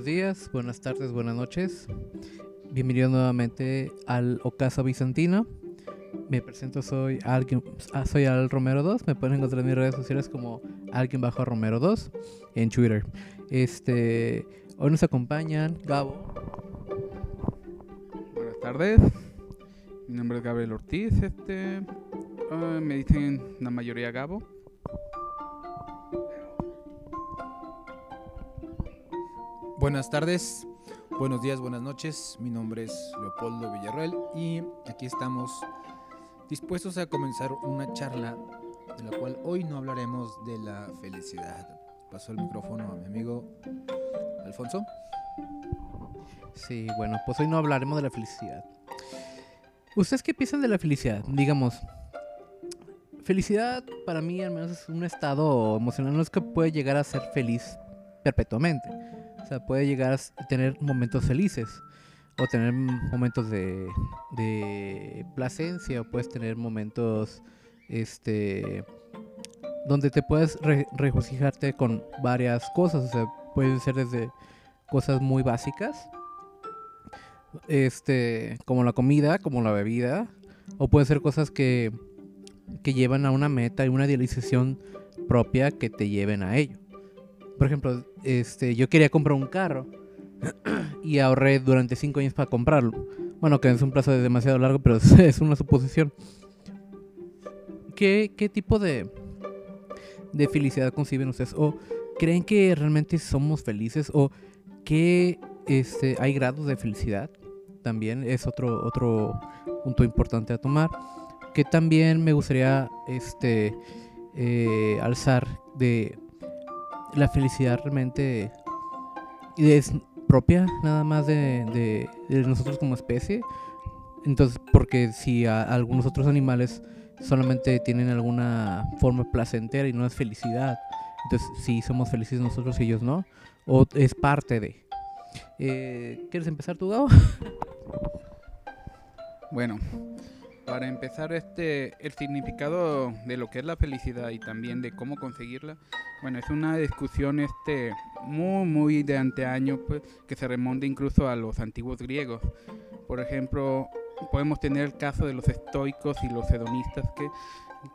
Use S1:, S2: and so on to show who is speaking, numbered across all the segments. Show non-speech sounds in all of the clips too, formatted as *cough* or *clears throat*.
S1: buenos días, buenas tardes, buenas noches. Bienvenido nuevamente al Ocaso Bizantino. Me presento, soy alguien, ah, soy Al Romero 2. Me pueden encontrar en mis redes sociales como alguien bajo Romero 2 en Twitter. Este, hoy nos acompañan Gabo.
S2: Buenas tardes. Mi nombre es Gabriel Ortiz. Este, ah, me dicen la mayoría Gabo.
S3: Buenas tardes, buenos días, buenas noches. Mi nombre es Leopoldo Villarreal y aquí estamos dispuestos a comenzar una charla de la cual hoy no hablaremos de la felicidad. Paso el micrófono a mi amigo Alfonso.
S1: Sí, bueno, pues hoy no hablaremos de la felicidad. ¿Ustedes qué piensan de la felicidad? Digamos, felicidad para mí al menos es un estado emocional, no es que puede llegar a ser feliz perpetuamente sea, puede llegar a tener momentos felices o tener momentos de, de placencia o puedes tener momentos este donde te puedes regocijarte con varias cosas, o sea, pueden ser desde cosas muy básicas, este, como la comida, como la bebida, o pueden ser cosas que, que llevan a una meta y una idealización propia que te lleven a ello por ejemplo, este, yo quería comprar un carro *clears throat* y ahorré durante cinco años para comprarlo. Bueno, que es un plazo demasiado largo, pero *laughs* es una suposición. ¿Qué, qué tipo de, de felicidad conciben ustedes? ¿O creen que realmente somos felices? ¿O que este, hay grados de felicidad? También es otro, otro punto importante a tomar. Que también me gustaría este, eh, alzar de la felicidad realmente es propia nada más de, nosotros como especie. Entonces, porque si algunos otros animales solamente tienen alguna forma placentera y no es felicidad, entonces si somos felices nosotros y ellos no, o es parte de. Eh, ¿Quieres empezar tú, Gabo? *laughs*
S2: Bueno, para empezar, este, el significado de lo que es la felicidad y también de cómo conseguirla, bueno, es una discusión este, muy, muy de anteaño, pues, que se remonta incluso a los antiguos griegos. Por ejemplo, podemos tener el caso de los estoicos y los hedonistas, que,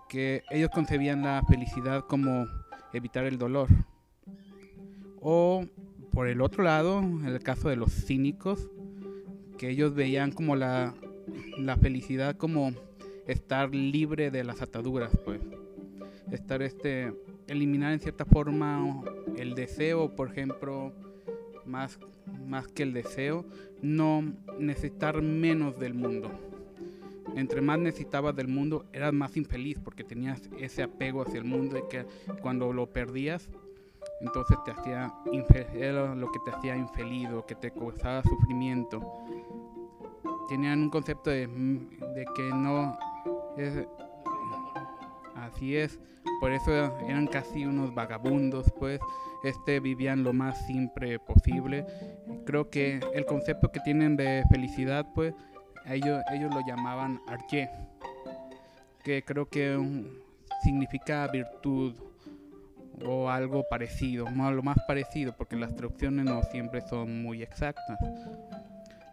S2: que ellos concebían la felicidad como evitar el dolor. O, por el otro lado, el caso de los cínicos, que ellos veían como la la felicidad como estar libre de las ataduras, pues. Estar este eliminar en cierta forma el deseo, por ejemplo, más más que el deseo, no necesitar menos del mundo. Entre más necesitabas del mundo, eras más infeliz porque tenías ese apego hacia el mundo y que cuando lo perdías, entonces te hacía era lo que te hacía infeliz o que te causaba sufrimiento tenían un concepto de, de que no es, así es por eso eran casi unos vagabundos pues este vivían lo más simple posible. Creo que el concepto que tienen de felicidad pues ellos ellos lo llamaban arché que creo que significa virtud o algo parecido, lo más parecido, porque las traducciones no siempre son muy exactas.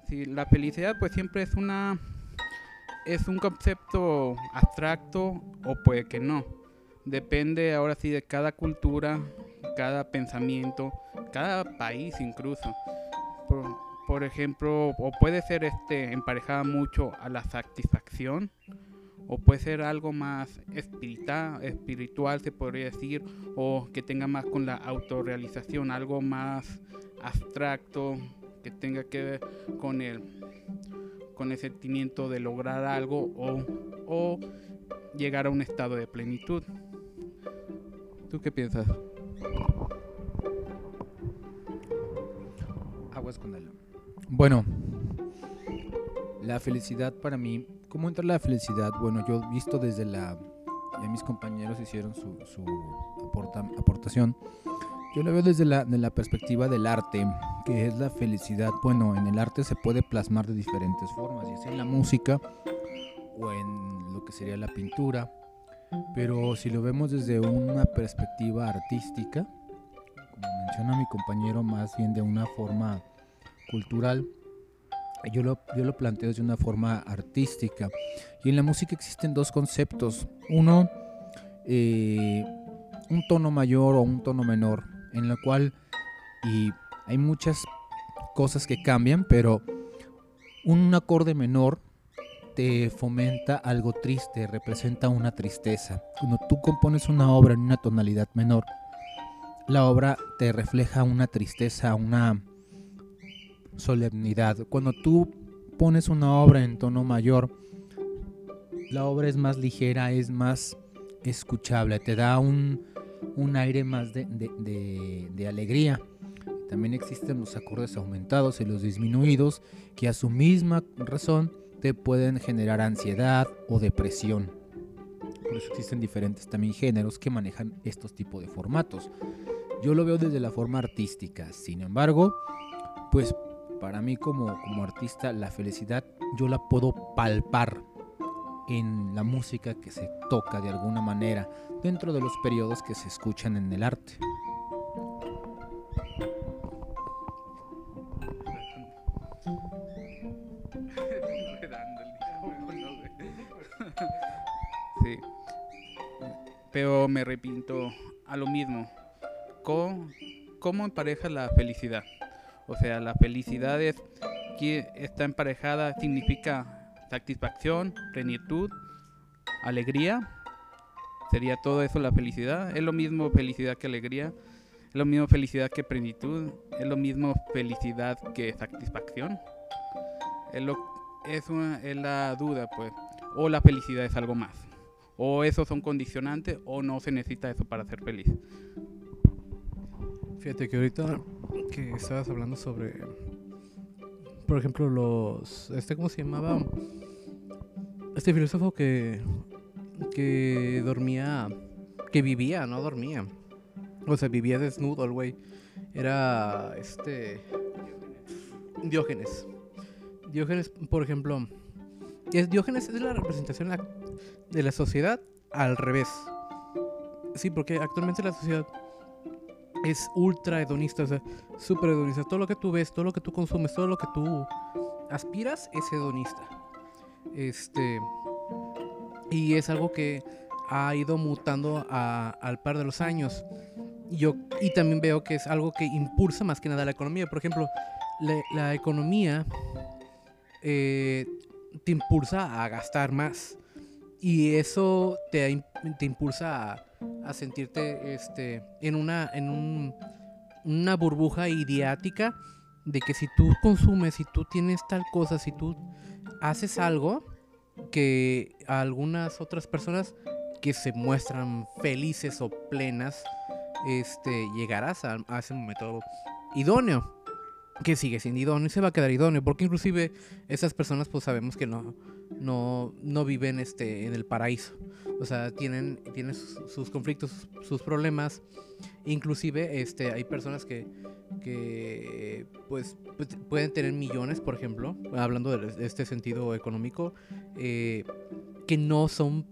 S2: La felicidad pues siempre es una es un concepto abstracto o puede que no. Depende ahora sí de cada cultura, cada pensamiento, cada país incluso. Por, ejemplo, o puede ser este emparejada mucho a la satisfacción o puede ser algo más espiritual, espiritual se podría decir, o que tenga más con la autorrealización, algo más abstracto, que tenga que ver con el, con el sentimiento de lograr algo o, o llegar a un estado de plenitud. ¿Tú qué piensas?
S3: Aguas con él. Bueno, la felicidad para mí, ¿cómo entra la felicidad? Bueno, yo he visto desde la... Ya mis compañeros hicieron su, su aportación yo lo veo desde la, perspectiva del arte, que es la felicidad. Bueno, en el arte se puede plasmar de diferentes formas, ya sea en la música o en lo que sería la pintura. Pero si lo vemos desde una perspectiva artística, como menciona mi compañero, más bien de una forma cultural. Yo lo, yo lo planteo desde una forma artística. Y en la música existen dos conceptos. Uno, eh, un tono mayor o un tono menor, en la cual y hay muchas cosas que cambian, pero un acorde menor te fomenta algo triste, representa una tristeza. Cuando tú compones una obra en una tonalidad menor, la obra te refleja una tristeza, una solemnidad. Cuando tú pones una obra en tono mayor, la obra es más ligera, es más escuchable, te da un, aire más de, alegría. También existen los acordes aumentados y los disminuidos que a su misma razón te pueden generar ansiedad o depresión. Por eso existen diferentes también géneros que manejan estos tipos de formatos. Yo lo veo desde la forma artística. Sin embargo, pues para mí como artista la felicidad yo la puedo palpar en la música que se toca de alguna manera dentro de los periodos que se escuchan en el arte. *laughs*
S2: Sí. Pero me repinto a lo mismo. ¿Cómo, cómo empareja la felicidad? O sea, la felicidad es que está emparejada, significa satisfacción, plenitud, alegría. ¿Sería todo eso la felicidad? ¿Es lo mismo felicidad que alegría? ¿Es lo mismo felicidad que plenitud? ¿Es lo mismo felicidad que satisfacción? Es, una, la duda, pues. O la felicidad es algo más. O esos son condicionantes o no se necesita eso para ser feliz.
S1: Fíjate que ahorita que estabas hablando sobre, por ejemplo, los, este, ¿cómo se llamaba? Este filósofo que, que dormía, que vivía, no dormía. O sea, vivía desnudo el güey. Era, este, Diógenes. Diógenes, por ejemplo, es, Diógenes es la representación de la sociedad al revés. Sí, porque actualmente la sociedad es ultra hedonista, o sea, súper hedonista. Todo lo que tú ves, todo lo que tú consumes, todo lo que tú aspiras es hedonista. Este. Y es algo que ha ido mutando al par de los años. Yo, y también veo que es algo que impulsa más que nada la economía. Por ejemplo, la, economía eh, te impulsa a gastar más. Y eso te, te impulsa a a sentirte este, en, una, en un, una burbuja idiática de que si tú consumes, si tú tienes tal cosa, si tú haces algo, que a algunas otras personas que se muestran felices o plenas, este, llegarás a, a ese momento idóneo que sigue siendo idóneo y se va a quedar idóneo, porque inclusive esas personas pues sabemos que no, no, no viven este, en el paraíso, o sea, tienen, tienen sus, conflictos, sus, problemas, inclusive este, hay personas que, que pues, pues, pueden tener millones, por ejemplo, hablando de este sentido económico, eh, que no son,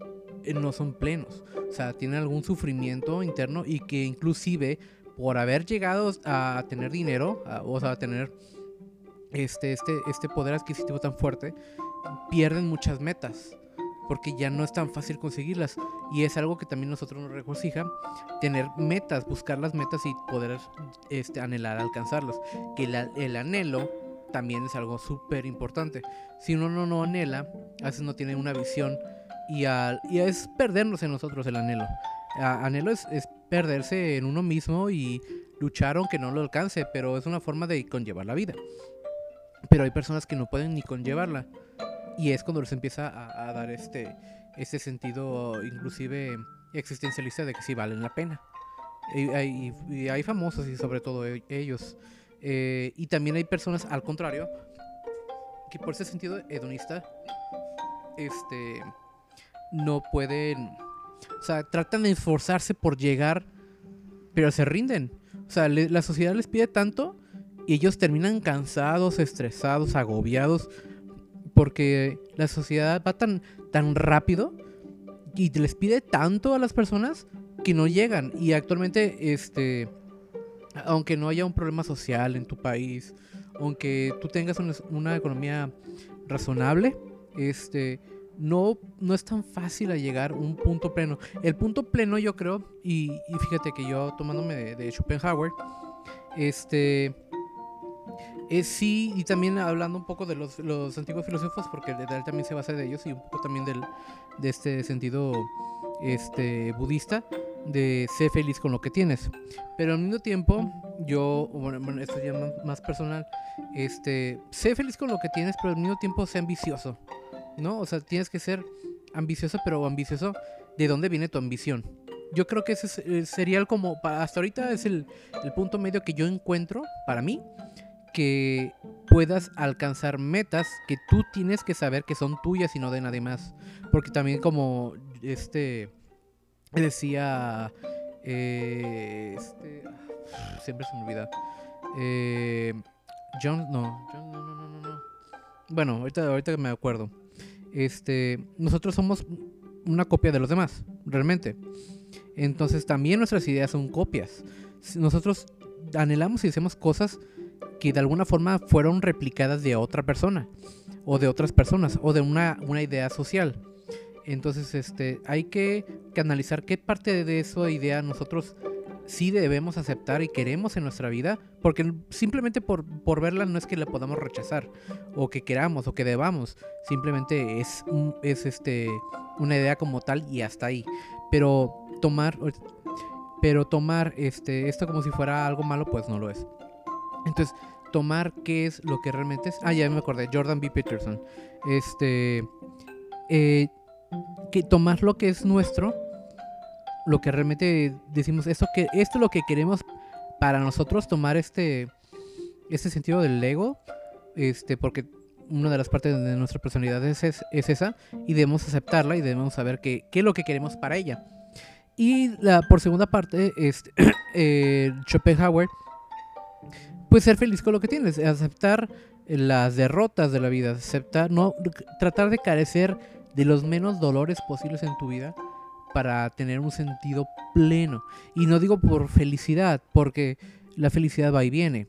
S1: no son plenos, o sea, tienen algún sufrimiento interno y que inclusive por haber llegado a tener dinero, o sea, a tener este, este, este poder adquisitivo tan fuerte, pierden muchas metas. Porque ya no es tan fácil conseguirlas. Y es algo que también nosotros nos regocija. Tener metas, buscar las metas y poder este, anhelar alcanzarlas. Que el anhelo también es algo súper importante. Si uno no, no anhela, a veces no tiene una visión. Y, y es perdernos en nosotros el anhelo. anhelo es, es perderse en uno mismo y luchar aunque no lo alcance, pero es una forma de conllevar la vida. Pero hay personas que no pueden ni conllevarla y es cuando les empieza a, dar este, este sentido inclusive existencialista de que sí valen la pena. Y hay, famosos y sobre todo e, ellos. Eh, y también hay personas al contrario que por ese sentido hedonista este no pueden o sea, tratan de esforzarse por llegar, pero se rinden. O sea, la sociedad les pide tanto y ellos terminan cansados, estresados, agobiados, porque la sociedad va tan, tan rápido y les pide tanto a las personas que no llegan. Y actualmente, este, aunque no haya un problema social en tu país, aunque tú tengas una, una economía razonable, este, no, no es tan fácil llegar a un punto pleno. El punto pleno yo creo, y, y fíjate que yo tomándome de, de Schopenhauer, este, es sí, y también hablando un poco de los, los antiguos filósofos, porque de él también se basa de ellos, y un poco también del, de este sentido este, budista, de ser feliz con lo que tienes. Pero al mismo tiempo, yo, bueno, bueno, esto ya más, más personal, este, sé feliz con lo que tienes, pero al mismo tiempo sé ambicioso, ¿no? O sea, tienes que ser ambicioso, pero ambicioso, ¿de dónde viene tu ambición? Yo creo que ese es- eh, sería el como, hasta ahorita es el, el punto medio que yo encuentro para mí, que puedas alcanzar metas que tú tienes que saber que son tuyas y no de nadie más. Porque también como este decía eh, este, *sighs* siempre se me olvida. Eh, John, no, John, no, no, no, no, no. Bueno, ahorita, ahorita me acuerdo. Este, nosotros somos una copia de los demás, realmente. Entonces también nuestras ideas son copias. Nosotros anhelamos y hacemos cosas que de alguna forma fueron replicadas de otra persona o de otras personas o de una, una idea social. Entonces, este, hay que, que analizar qué parte de esa idea nosotros sí debemos aceptar y queremos en nuestra vida, porque simplemente por, por verla no es que la podamos rechazar, o que queramos, o que debamos, simplemente es, un- es este, una idea como tal y hasta ahí. Pero tomar, pero tomar este, esto como si fuera algo malo, pues no lo es. Entonces, tomar qué es lo que realmente es. Ah, ya me acordé, Jordan B. Peterson. Este. eh, que tomar lo que es nuestro, lo que realmente decimos, esto, que, esto es lo que queremos para nosotros, tomar este, este sentido del ego, este, porque una de las partes de nuestra personalidad es, es, es esa, y debemos aceptarla y debemos saber qué, qué es lo que queremos para ella. Y la, por segunda parte, este, *clears throat* eh, Schopenhauer, pues ser feliz con lo que tienes, aceptar las derrotas de la vida, aceptar, no, tratar de carecer de los menos dolores posibles en tu vida para tener un sentido pleno. Y no digo por felicidad, porque la felicidad va y viene.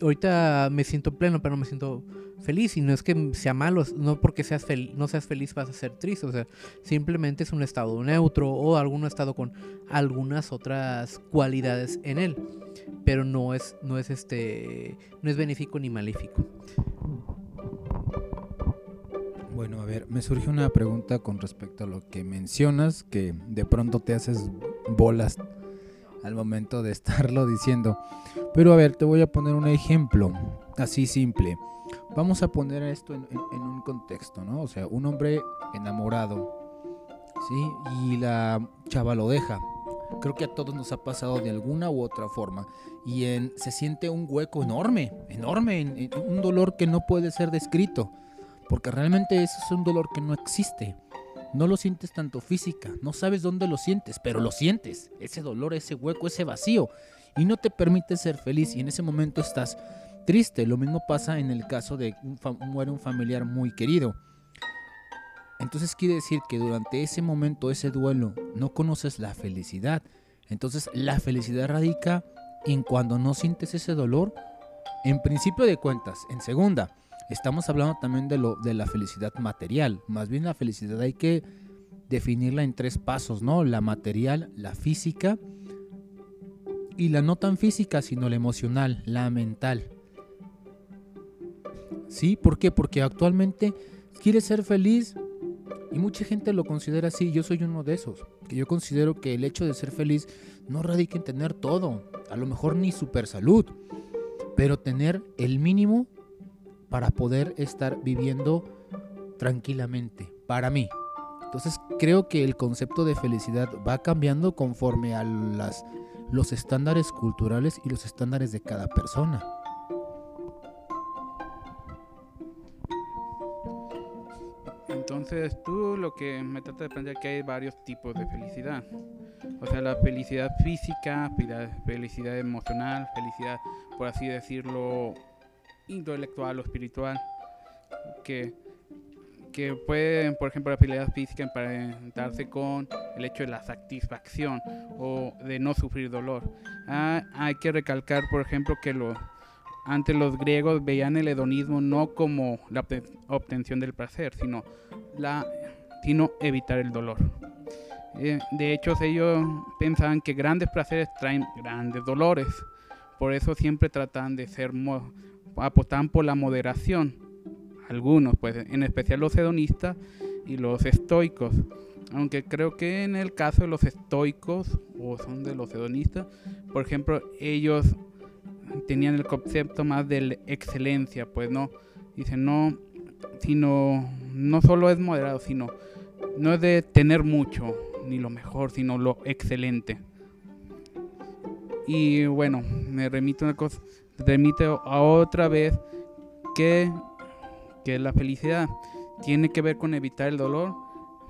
S1: Ahorita me siento pleno, pero no me siento feliz. Y no es que sea malo, no porque seas fel- no seas feliz vas a ser triste. O sea, simplemente es un estado neutro o algún estado con algunas otras cualidades en él. Pero no es, no es este, no es benéfico ni maléfico.
S3: Bueno, a ver, me surge una pregunta con respecto a lo que mencionas, que de pronto te haces bolas al momento de *laughs* estarlo diciendo. Pero a ver, te voy a poner un ejemplo, así simple. Vamos a poner esto en, un contexto, ¿no? O sea, un hombre enamorado, ¿sí? Y la chava lo deja. Creo que a todos nos ha pasado de alguna u otra forma. Y en, se siente un hueco enorme, enorme, en- en- un dolor que no puede ser descrito. Porque realmente eso es un dolor que no existe. No lo sientes tanto física, no sabes dónde lo sientes, pero lo sientes. Ese dolor, ese hueco, ese vacío. Y no te permite ser feliz y en ese momento estás triste. Lo mismo pasa en el caso de un muere un familiar muy querido. Entonces quiere decir que durante ese momento, ese duelo, no conoces la felicidad. Entonces la felicidad radica en cuando no sientes ese dolor. En principio de cuentas, en segunda, estamos hablando también de, lo, de la felicidad material. Más bien la felicidad hay que definirla en tres pasos, ¿no? La material, la física y la no tan física, sino la emocional, la mental. ¿Sí? ¿Por qué? Porque actualmente quieres ser feliz y mucha gente lo considera así. Yo soy uno de esos. Que yo considero que el hecho de ser feliz no radica en tener todo. A lo mejor ni super salud. Pero tener el mínimo para poder estar viviendo tranquilamente. Para mí. Entonces creo que el concepto de felicidad va cambiando conforme a las, los estándares culturales y los estándares de cada persona.
S2: Entonces tú lo que me trata de plantear que hay varios tipos de felicidad. O sea, la felicidad física, felicidad emocional, felicidad, por así decirlo, intelectual o espiritual. Que, que puede, por ejemplo, la felicidad física emparentarse con el hecho de la satisfacción o de no sufrir dolor. Ah, hay que recalcar, por ejemplo, que lo, antes los griegos veían el hedonismo no como la obtención del placer, sino, la, sino evitar el dolor. Eh, de hecho, ellos pensaban que grandes placeres traen grandes dolores. Por eso siempre tratan de ser, apostaban por la moderación. Algunos, pues en especial los hedonistas y los estoicos. Aunque creo que en el caso de los estoicos, o son de los hedonistas, por ejemplo, ellos tenían el concepto más de excelencia, pues no, dicen no, sino, no solo es moderado, sino, no es de tener mucho, ni lo mejor, sino lo excelente. Y bueno, me remito una cosa, remite a otra vez que, que la felicidad tiene que ver con evitar el dolor,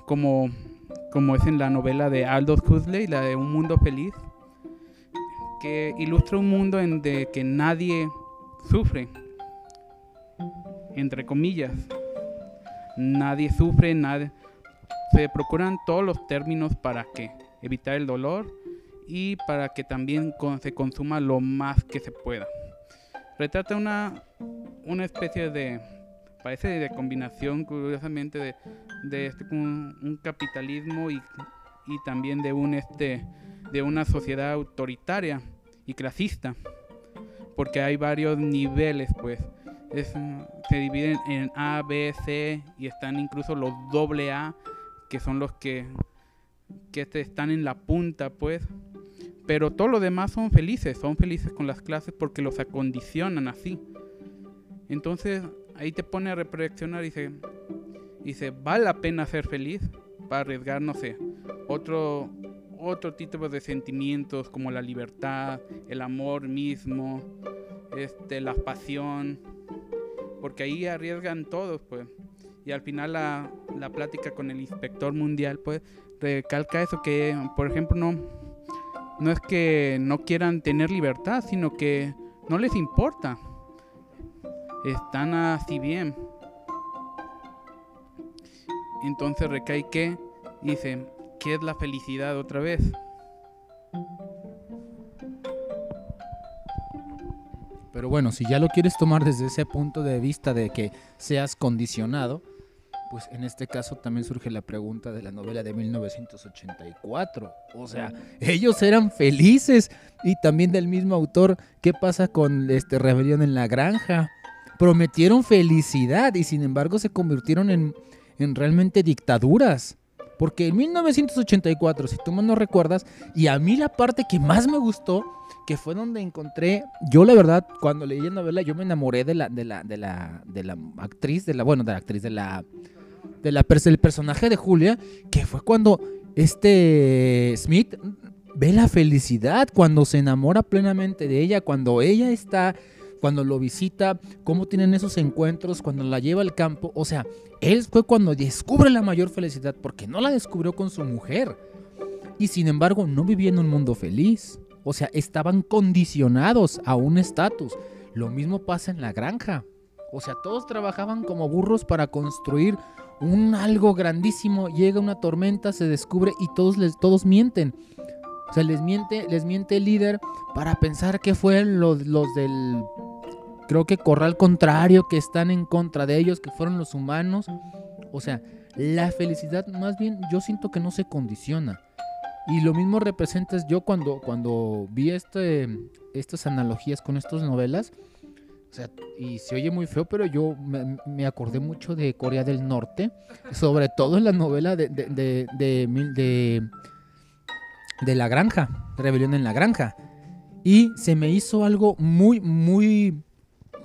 S2: como, como es en la novela de Aldous Huxley, la de Un Mundo Feliz, que ilustra un mundo en de que nadie sufre, entre comillas. Nadie sufre, nadie, se procuran todos los términos para que evitar el dolor y para que también se consuma lo más que se pueda. Retrata una, una especie de, parece de combinación curiosamente de, de este, un, capitalismo y, y, también de, un, este, de una sociedad autoritaria y clasista, porque hay varios niveles pues. se dividen en A, B, C y están incluso los doble A que son los que, que están en la punta, pues. Pero todos los demás son felices, son felices con las clases porque los acondicionan así. Entonces ahí te pone a reflexionar y dice, dice, ¿vale la pena ser feliz? Para arriesgar, no sé, otro, otro tipo de sentimientos como la libertad, el amor mismo, este, la pasión, porque ahí arriesgan todos, pues y al final la, la plática con el inspector mundial pues recalca eso que por ejemplo no no es que no quieran tener libertad sino que no les importa. Están así bien. Entonces recae que dice qué es la felicidad otra vez
S3: Pero bueno, si ya lo quieres tomar desde ese punto de vista de que seas condicionado, pues en este caso también surge la pregunta de la novela de 1984. O sea, ellos eran felices y también del mismo autor, ¿qué pasa con este Rebelión en la Granja? Prometieron felicidad y sin embargo se convirtieron en, en realmente dictaduras. Porque en 1984, si tú no recuerdas, y a mí la parte que más me gustó, que fue donde encontré, yo la verdad, cuando leí la novela, yo me enamoré de la, de la, de la, de la actriz, de la, bueno, de la actriz, de la, de la, del personaje de Julia, que fue cuando este Smith ve la felicidad, cuando se enamora plenamente de ella, cuando ella está, cuando lo visita, cómo tienen esos encuentros, cuando la lleva al campo. O sea, él fue cuando descubre la mayor felicidad, porque no la descubrió con su mujer. Y sin embargo, no vivía en un mundo feliz. O sea, estaban condicionados a un estatus. Lo mismo pasa en la granja. O sea, todos trabajaban como burros para construir un algo grandísimo, llega una tormenta, se descubre y todos les todos mienten. O sea, les miente, les miente el líder para pensar que fueron los, los del creo que corral contrario que están en contra de ellos, que fueron los humanos. O sea, la felicidad más bien yo siento que no se condiciona. Y lo mismo representas yo cuando, cuando vi este, estas analogías con estas novelas sea, y se oye muy feo, pero yo me, acordé mucho de Corea del Norte, sobre todo en la novela de, de, de, de, La Granja, Rebelión en la Granja. Y se me hizo algo muy, muy,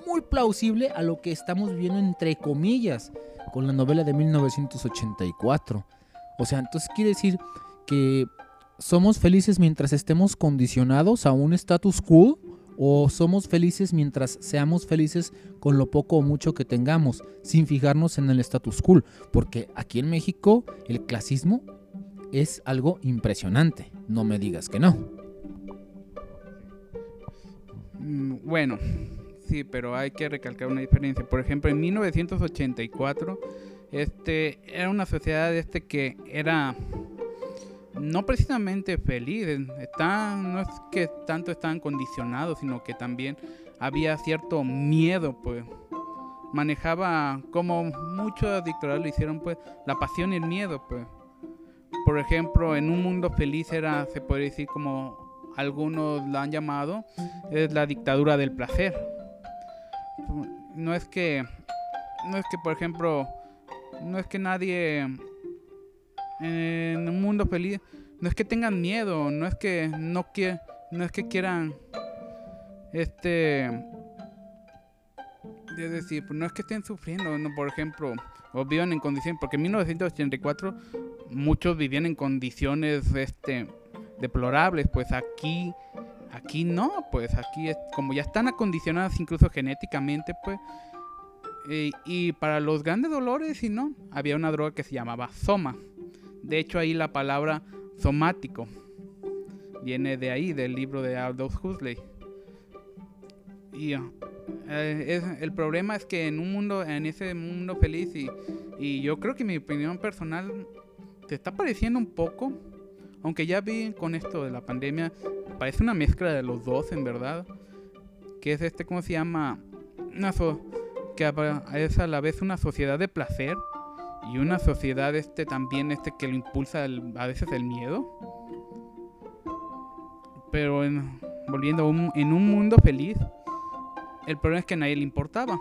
S3: muy plausible a lo que estamos viendo entre comillas con la novela de 1984. O sea, entonces quiere decir que somos felices mientras estemos condicionados a un status quo o somos felices mientras seamos felices con lo poco o mucho que tengamos, sin fijarnos en el status quo, porque aquí en México el clasismo es algo impresionante, no me digas que no.
S2: Mm, bueno, sí, pero hay que recalcar una diferencia. Por ejemplo, en 1984 este, era una sociedad este que era no precisamente feliz, está, no es que tanto estaban condicionados, sino que también había cierto miedo, pues manejaba como muchos dictadores lo hicieron, pues la pasión y el miedo, pues. Por ejemplo, en un mundo feliz era, se puede decir como algunos lo han llamado, es la dictadura del placer. No es que, no es que, por ejemplo, no es que nadie en un mundo feliz, no es que tengan miedo, no es que no que, no es que quieran, este, es decir, no es que estén sufriendo, no, por ejemplo, o vivan en condiciones, porque en 1984 muchos vivían en condiciones, este, deplorables, pues aquí, aquí no, pues aquí como ya están acondicionadas incluso genéticamente, pues, y para los grandes dolores, y no, había una droga que se llamaba Soma. De hecho, ahí la palabra somático viene de ahí, del libro de Aldous Huxley. Y eh, el problema es que en un mundo, en ese mundo feliz, y, y yo creo que mi opinión personal te está pareciendo un poco aunque ya vi con esto de la pandemia, parece una mezcla de los dos, en verdad. Que es este, ¿cómo se llama? Una que es a la vez una sociedad de placer y una sociedad este también este que lo impulsa a veces el miedo. Pero volviendo en un mundo feliz, el problema es que a nadie le importaba.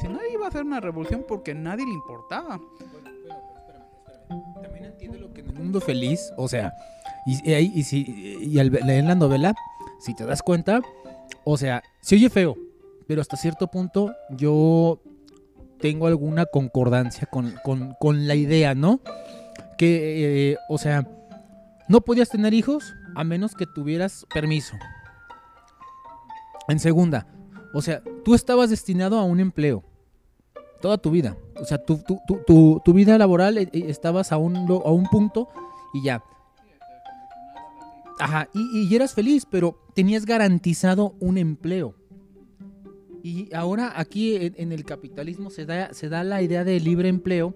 S2: Si nadie iba a hacer una revolución porque a nadie le importaba
S3: mundo feliz, o sea, y, y, si, y al leer la novela, si te das cuenta, o sea, se oye feo, pero hasta cierto punto yo tengo alguna concordancia con, con, la idea, ¿no? Que, eh, o sea, no podías tener hijos a menos que tuvieras permiso. En segunda, o sea, tú estabas destinado a un empleo toda tu vida. O sea, tu, tu, tu, tu vida laboral eh, eh, estabas a un, a un punto y ya. Ajá, y, y, eras feliz, pero tenías garantizado un empleo. Y ahora aquí en, el capitalismo se da, se da la idea de libre empleo,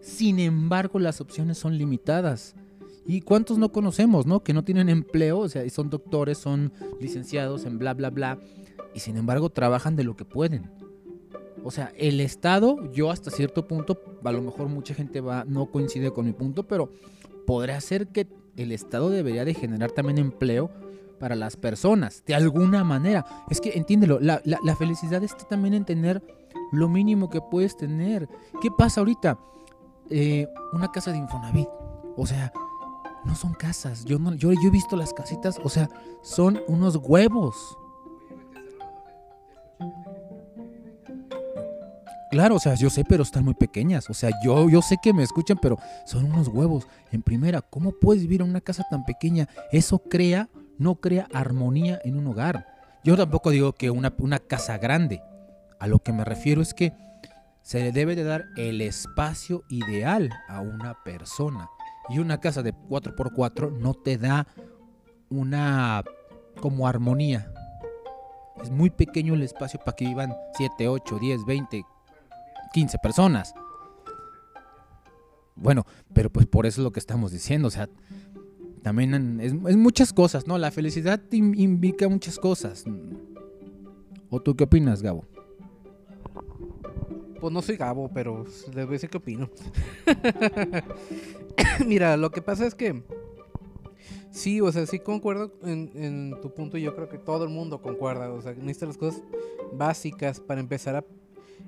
S3: sin embargo las opciones son limitadas. ¿Y cuántos no conocemos, no? Que no tienen empleo, o sea, son doctores, son licenciados en bla, bla, bla, y sin embargo trabajan de lo que pueden. O sea, el Estado, yo hasta cierto punto, a lo mejor mucha gente va, no coincide con mi punto, pero podría ser que el Estado debería de generar también empleo para las personas, de alguna manera. Es que entiéndelo, la, felicidad está también en tener lo mínimo que puedes tener. ¿Qué pasa ahorita? Eh, una casa de Infonavit. O sea, no son casas. Yo, no, yo, yo he visto las casitas, o sea, son unos huevos. Claro, o sea, yo sé, pero están muy pequeñas. O sea, yo, yo sé que me escuchan, pero son unos huevos. En primera, ¿cómo puedes vivir en una casa tan pequeña? Eso crea, no crea armonía en un hogar. Yo tampoco digo que una, una casa grande. A lo que me refiero es que se le debe de dar el espacio ideal a una persona. Y una casa de 4x4 no te da una como armonía. Es muy pequeño el espacio para que vivan 7, 8, 10, 20, 15 personas. Bueno, pero pues por eso es lo que estamos diciendo, o sea, también es, muchas cosas, ¿no? La felicidad indica muchas cosas. ¿O tú qué opinas, Gabo?
S1: Pues no soy Gabo, pero debo decir que opino. *laughs* Mira, lo que pasa es que sí, o sea, sí concuerdo en, tu punto y yo creo que todo el mundo concuerda. O sea, necesitas las cosas básicas para empezar a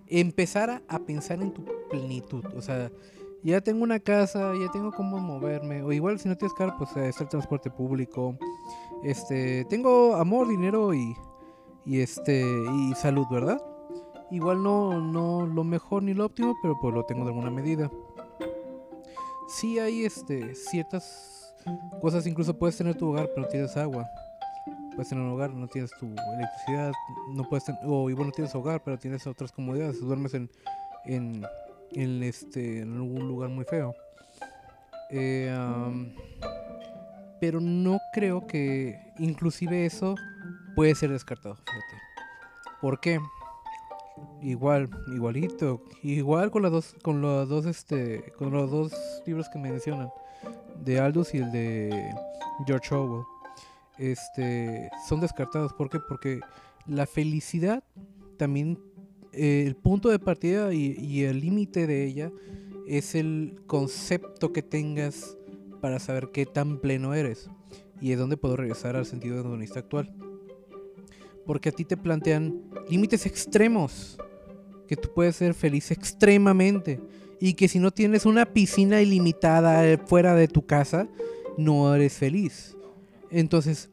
S1: empezar a, pensar en tu plenitud. O sea, ya tengo una casa, ya tengo cómo moverme. O igual si no tienes carro, pues es el transporte público. Este, tengo amor, dinero y, y este y salud, ¿verdad? Igual no, no lo mejor ni lo óptimo, pero pues lo tengo de alguna medida. Sí hay este ciertas cosas, incluso puedes tener tu hogar, pero no tienes agua puedes tener un hogar, no tienes tu electricidad, no puedes tener, o igual no tienes hogar, pero tienes otras comodidades, duermes en, en, en este, en algún lugar muy feo. Eh, pero no creo que inclusive eso puede ser descartado, fíjate. ¿Por qué? Igual, igualito. Igual con las dos, con los dos, este, con los dos libros que mencionan, de Aldous y el de George Orwell. Este, son descartados. ¿Por qué? Porque la felicidad también, eh, el punto de partida y, el límite de ella es el concepto que tengas para saber qué tan pleno eres y es donde puedo regresar al sentido hedonista actual. Porque a ti te plantean límites extremos, que tú puedes ser feliz extremadamente y que si no tienes una piscina ilimitada eh, fuera de tu casa, no eres feliz. Entonces,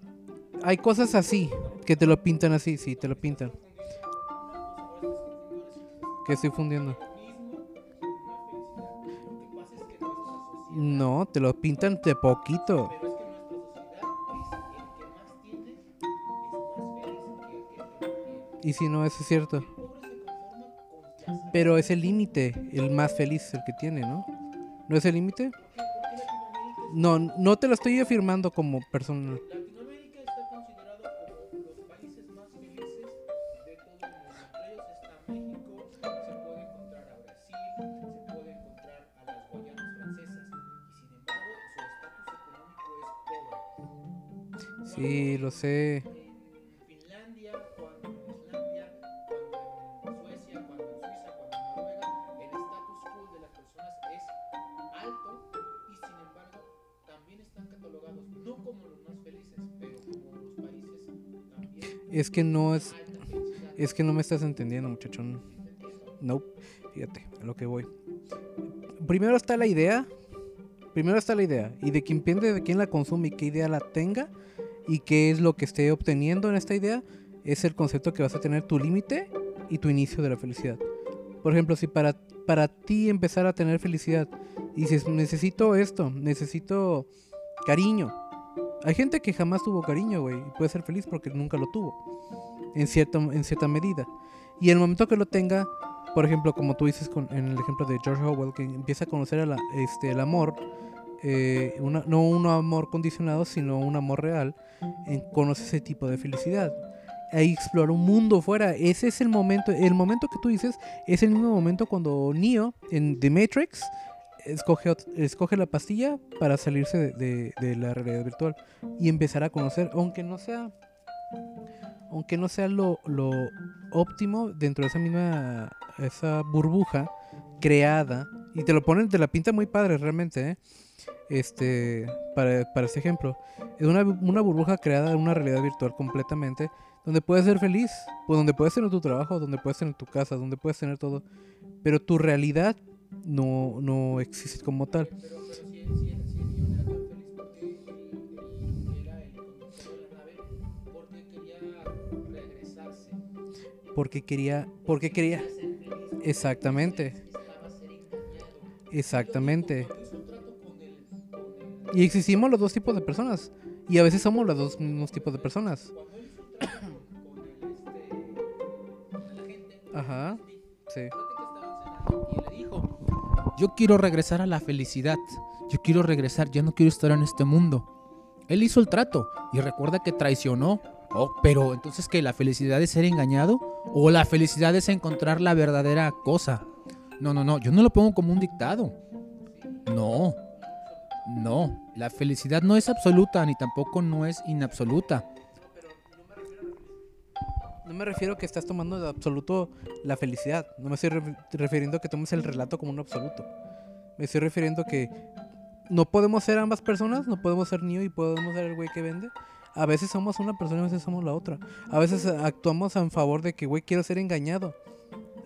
S1: hay cosas así, que te lo pintan así, sí, te lo pintan. ¿Qué estoy fundiendo? No, te lo pintan de poquito. Y si no, eso es cierto. Pero es el límite, el más feliz el que tiene, ¿no? ¿No es el límite? No, no te lo estoy afirmando como persona.
S4: Los países también
S1: Es que no es... Es que no me estás entendiendo, muchachón. No, fíjate, a lo que voy. Primero está la idea. Primero está la idea. Y de quien depende de quién la consume y qué idea la tenga. Y qué es lo que esté obteniendo en esta idea. Es el concepto que vas a tener tu límite y tu inicio de la felicidad. Por ejemplo, si para, para ti empezar a tener felicidad dices, necesito esto, necesito cariño. Hay gente que jamás tuvo cariño, güey. Y puede ser feliz porque nunca lo tuvo. En cierta, en cierta medida. Y el momento que lo tenga, por ejemplo, como tú dices con, en el ejemplo de George Orwell, que empieza a conocer a la- este, el amor, eh, no un amor condicionado, sino un amor real, en- conoce ese tipo de felicidad. Ahí explora un mundo fuera. Ese es el momento, el momento que tú dices, es el mismo momento cuando Neo en The Matrix escoge, escoge la pastilla para salirse de la realidad virtual y empezar a conocer, aunque no sea aunque no sea lo, lo óptimo dentro de esa misma esa burbuja creada y te lo ponen te la pinta muy padre realmente ¿eh? este para, para este ejemplo es una, una burbuja creada en una realidad virtual completamente donde puedes ser feliz pues donde puedes tener tu trabajo donde puedes tener tu casa donde puedes tener todo pero tu realidad no no existe como tal
S4: porque quería
S1: porque quería exactamente
S4: el
S1: Y existimos los dos tipos de personas. Y a veces somos los dos mismos tipos de personas. Ajá. Sí.
S4: y le dijo, yo quiero regresar a la felicidad. Yo quiero regresar, ya no quiero estar en este mundo. Él hizo el trato y recuerda que traicionó. Oh, pero entonces que la felicidad es ser engañado o la felicidad es encontrar la verdadera cosa. No, no, no, yo no lo pongo como un dictado. No. No, la felicidad no es absoluta ni tampoco no es inabsoluta.
S1: No me refiero a que estás tomando de absoluto la felicidad. No me estoy ref- refiriendo a que tomes el relato como un absoluto. Me estoy refiriendo a que no podemos ser ambas personas. No podemos ser Neo y podemos ser el güey que vende. A veces somos una persona y a veces somos la otra. A veces actuamos en favor de que, güey, quiero ser engañado.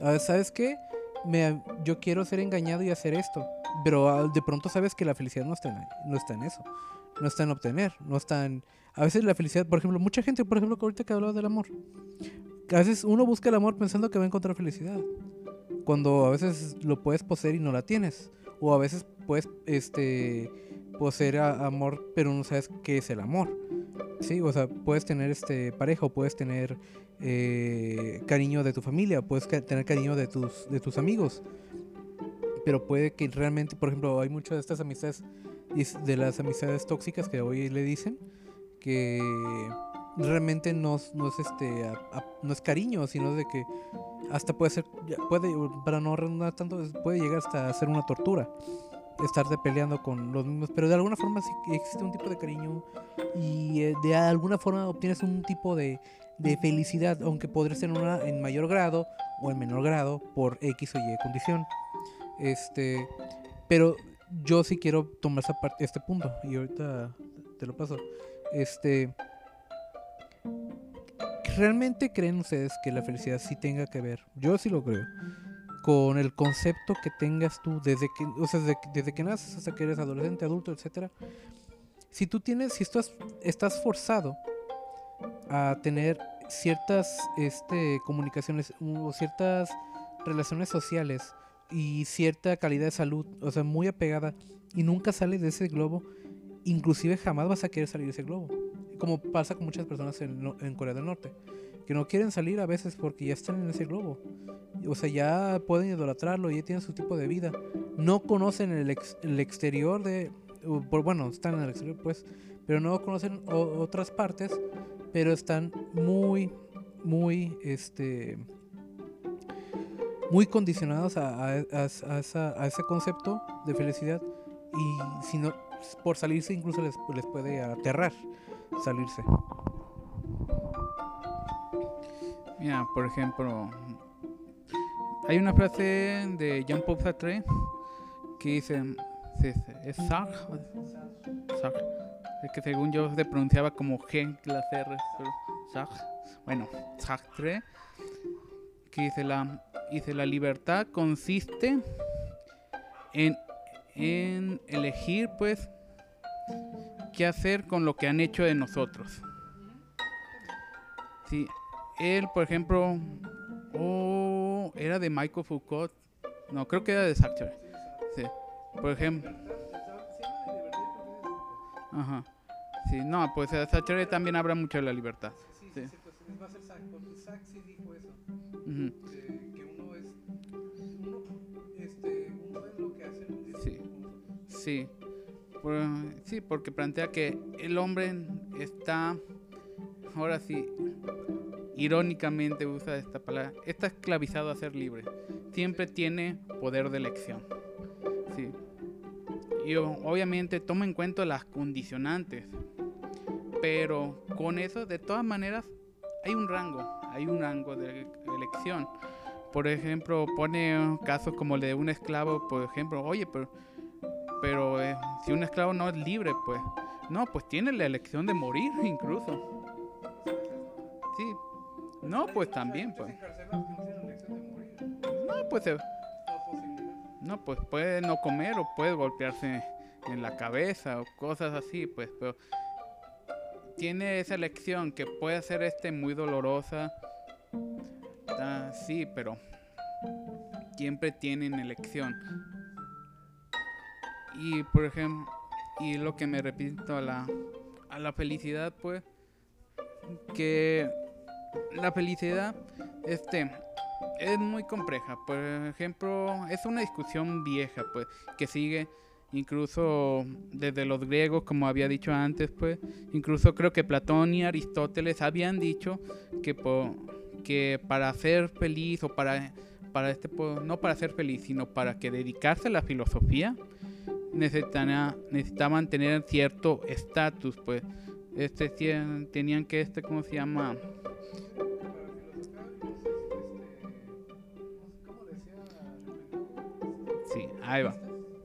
S1: A veces, ¿sabes qué? Me, yo quiero ser engañado y hacer esto. Pero ah, de pronto sabes que la felicidad no está, en, no está en eso. No está en obtener. No está en... A veces la felicidad, por ejemplo, mucha gente, por ejemplo, que ahorita que hablaba del amor. a veces uno busca el amor pensando que va a encontrar felicidad. Cuando a veces lo puedes poseer y no la tienes. O a veces puedes este poseer amor, pero no sabes qué es el amor. Sí, o sea, puedes tener este pareja o puedes tener eh, cariño de tu familia, puedes tener cariño de tus, de tus amigos. Pero puede que realmente, por ejemplo, hay muchas de estas amistades, de las amistades tóxicas que hoy le dicen, que realmente no, no es este no es cariño, sino de que hasta puede ser puede para no redundar tanto puede llegar hasta a ser una tortura estarte peleando con los mismos, pero de alguna forma sí existe un tipo de cariño y eh, de alguna forma obtienes un tipo de, de felicidad, aunque podría ser una en mayor grado o en menor grado por X o Y condición. Este, pero yo sí quiero tomar esa parte, este punto y ahorita te lo paso. Este, ¿realmente creen ustedes que la felicidad sí tenga que ver? Yo sí lo creo. Con el concepto que tengas tú desde que, o sea, desde, desde que naces hasta que eres adolescente, adulto, etcétera. Si tú tienes, si estás, estás forzado a tener ciertas este, comunicaciones o ciertas relaciones sociales y cierta calidad de salud, o sea, muy apegada y nunca sales de ese globo, inclusive jamás vas a querer salir de ese globo. Como pasa con muchas personas en, en Corea del Norte, que no quieren salir a veces porque ya están en ese globo. O sea, ya pueden idolatrarlo, ya tienen su tipo de vida. No conocen el, ex- el exterior de... bueno, están en el exterior pues, pero no conocen otras partes, pero están muy, muy, este... Muy condicionados a, a- a- a ese concepto de felicidad y si no, por salirse incluso les, les puede aterrar salirse.
S2: Mira, por ejemplo, hay una frase de Jean-Paul Sartre que dice, es Sartre, es que según yo se pronunciaba como G, las R, Sartre, bueno, Sartre, que dice la, dice la libertad consiste en, en elegir, pues, qué hacer con lo que han hecho de nosotros. Sí, él, por ejemplo, oh, era de Michael Foucault. No, creo que era de Sartre. Sí. Por ejemplo. Ajá. Sí, no, pues Sartre también habla mucho de la libertad. Sí.
S1: pues va a ser porque sí dijo eso, que uno es, uno, este, uno es lo que hace.
S2: Sí. Sí. Por- sí, porque plantea que el hombre está, ahora sí, irónicamente usa esta palabra, está esclavizado a ser libre. Siempre tiene poder de elección. Sí. Y obviamente toma en cuenta las condicionantes. Pero con eso, de todas maneras, hay un rango, hay un rango de elección. Por ejemplo, pone casos como el de un esclavo, por ejemplo, oye, pero pero eh, si un esclavo no es libre, pues no, pues tiene la elección de morir *laughs* incluso. No, pues también, pues. No, pues eh, no, pues puede no comer o puede golpearse en la cabeza o cosas así, pues, pero tiene esa elección que puede ser este muy dolorosa. Ah, sí, pero siempre tienen elección. Y por ejemplo, y lo que me repito a la, a la felicidad, pues, que la felicidad, este, es muy compleja. Por ejemplo, es una discusión vieja, pues, que sigue incluso desde los griegos, como había dicho antes, pues, incluso creo que Platón y Aristóteles habían dicho que, po- que para ser feliz o para, para este, po- no para ser feliz, sino para que dedicarse a la filosofía, necesitaban, necesitaban tener cierto estatus, pues, este, tenían que, este, ¿cómo se llama? Ahí va.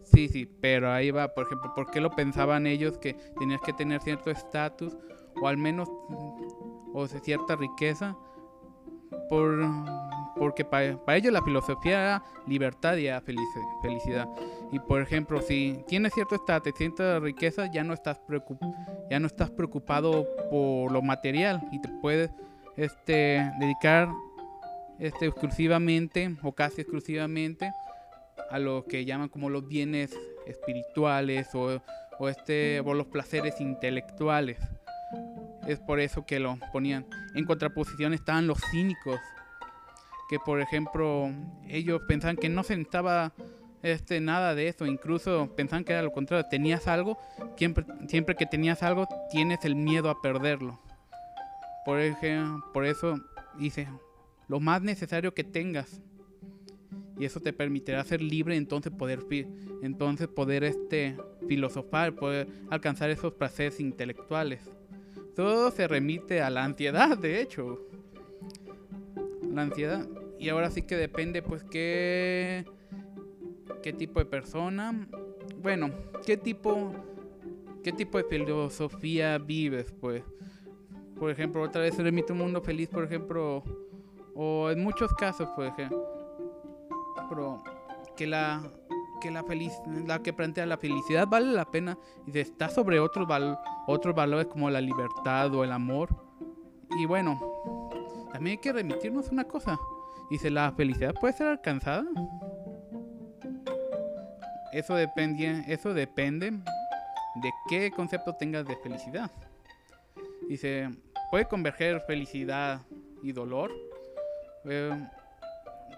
S2: Sí, sí, pero ahí va, por ejemplo, ¿por qué lo pensaban ellos que tenías que tener cierto estatus o al menos o sea, cierta riqueza? Por, porque para, para ellos la filosofía era libertad y era felici- felicidad. Y por ejemplo, si tienes cierto estatus, cierta riqueza, ya no estás ya no estás preocupado por lo material y te puedes este dedicar este exclusivamente o casi exclusivamente a lo que llaman como los bienes espirituales o, o este los placeres intelectuales. Es por eso que lo ponían. En contraposición estaban los cínicos, que por ejemplo ellos pensaban que no se este, nada de eso, incluso pensaban que era lo contrario, tenías algo, siempre, siempre que tenías algo tienes el miedo a perderlo. Por, ejemplo, por eso dice, lo más necesario que tengas. Y eso te permitirá ser libre, entonces poder, entonces poder este, filosofar, poder alcanzar esos placeres intelectuales. Todo se remite a la ansiedad, de hecho. La ansiedad. Y ahora sí que depende, pues, qué, qué tipo de persona. Bueno, qué tipo, qué tipo de filosofía vives, pues. Por ejemplo, otra vez se remite un mundo feliz, por ejemplo, o en muchos casos, ejemplo, que la que la feliz la que plantea la felicidad vale la pena y está sobre otros otros valores como la libertad o el amor. Y bueno también hay que remitirnos una cosa. Dice la felicidad puede ser alcanzada eso depende eso depende de qué concepto tengas de felicidad. Dice puede converger felicidad y dolor eh,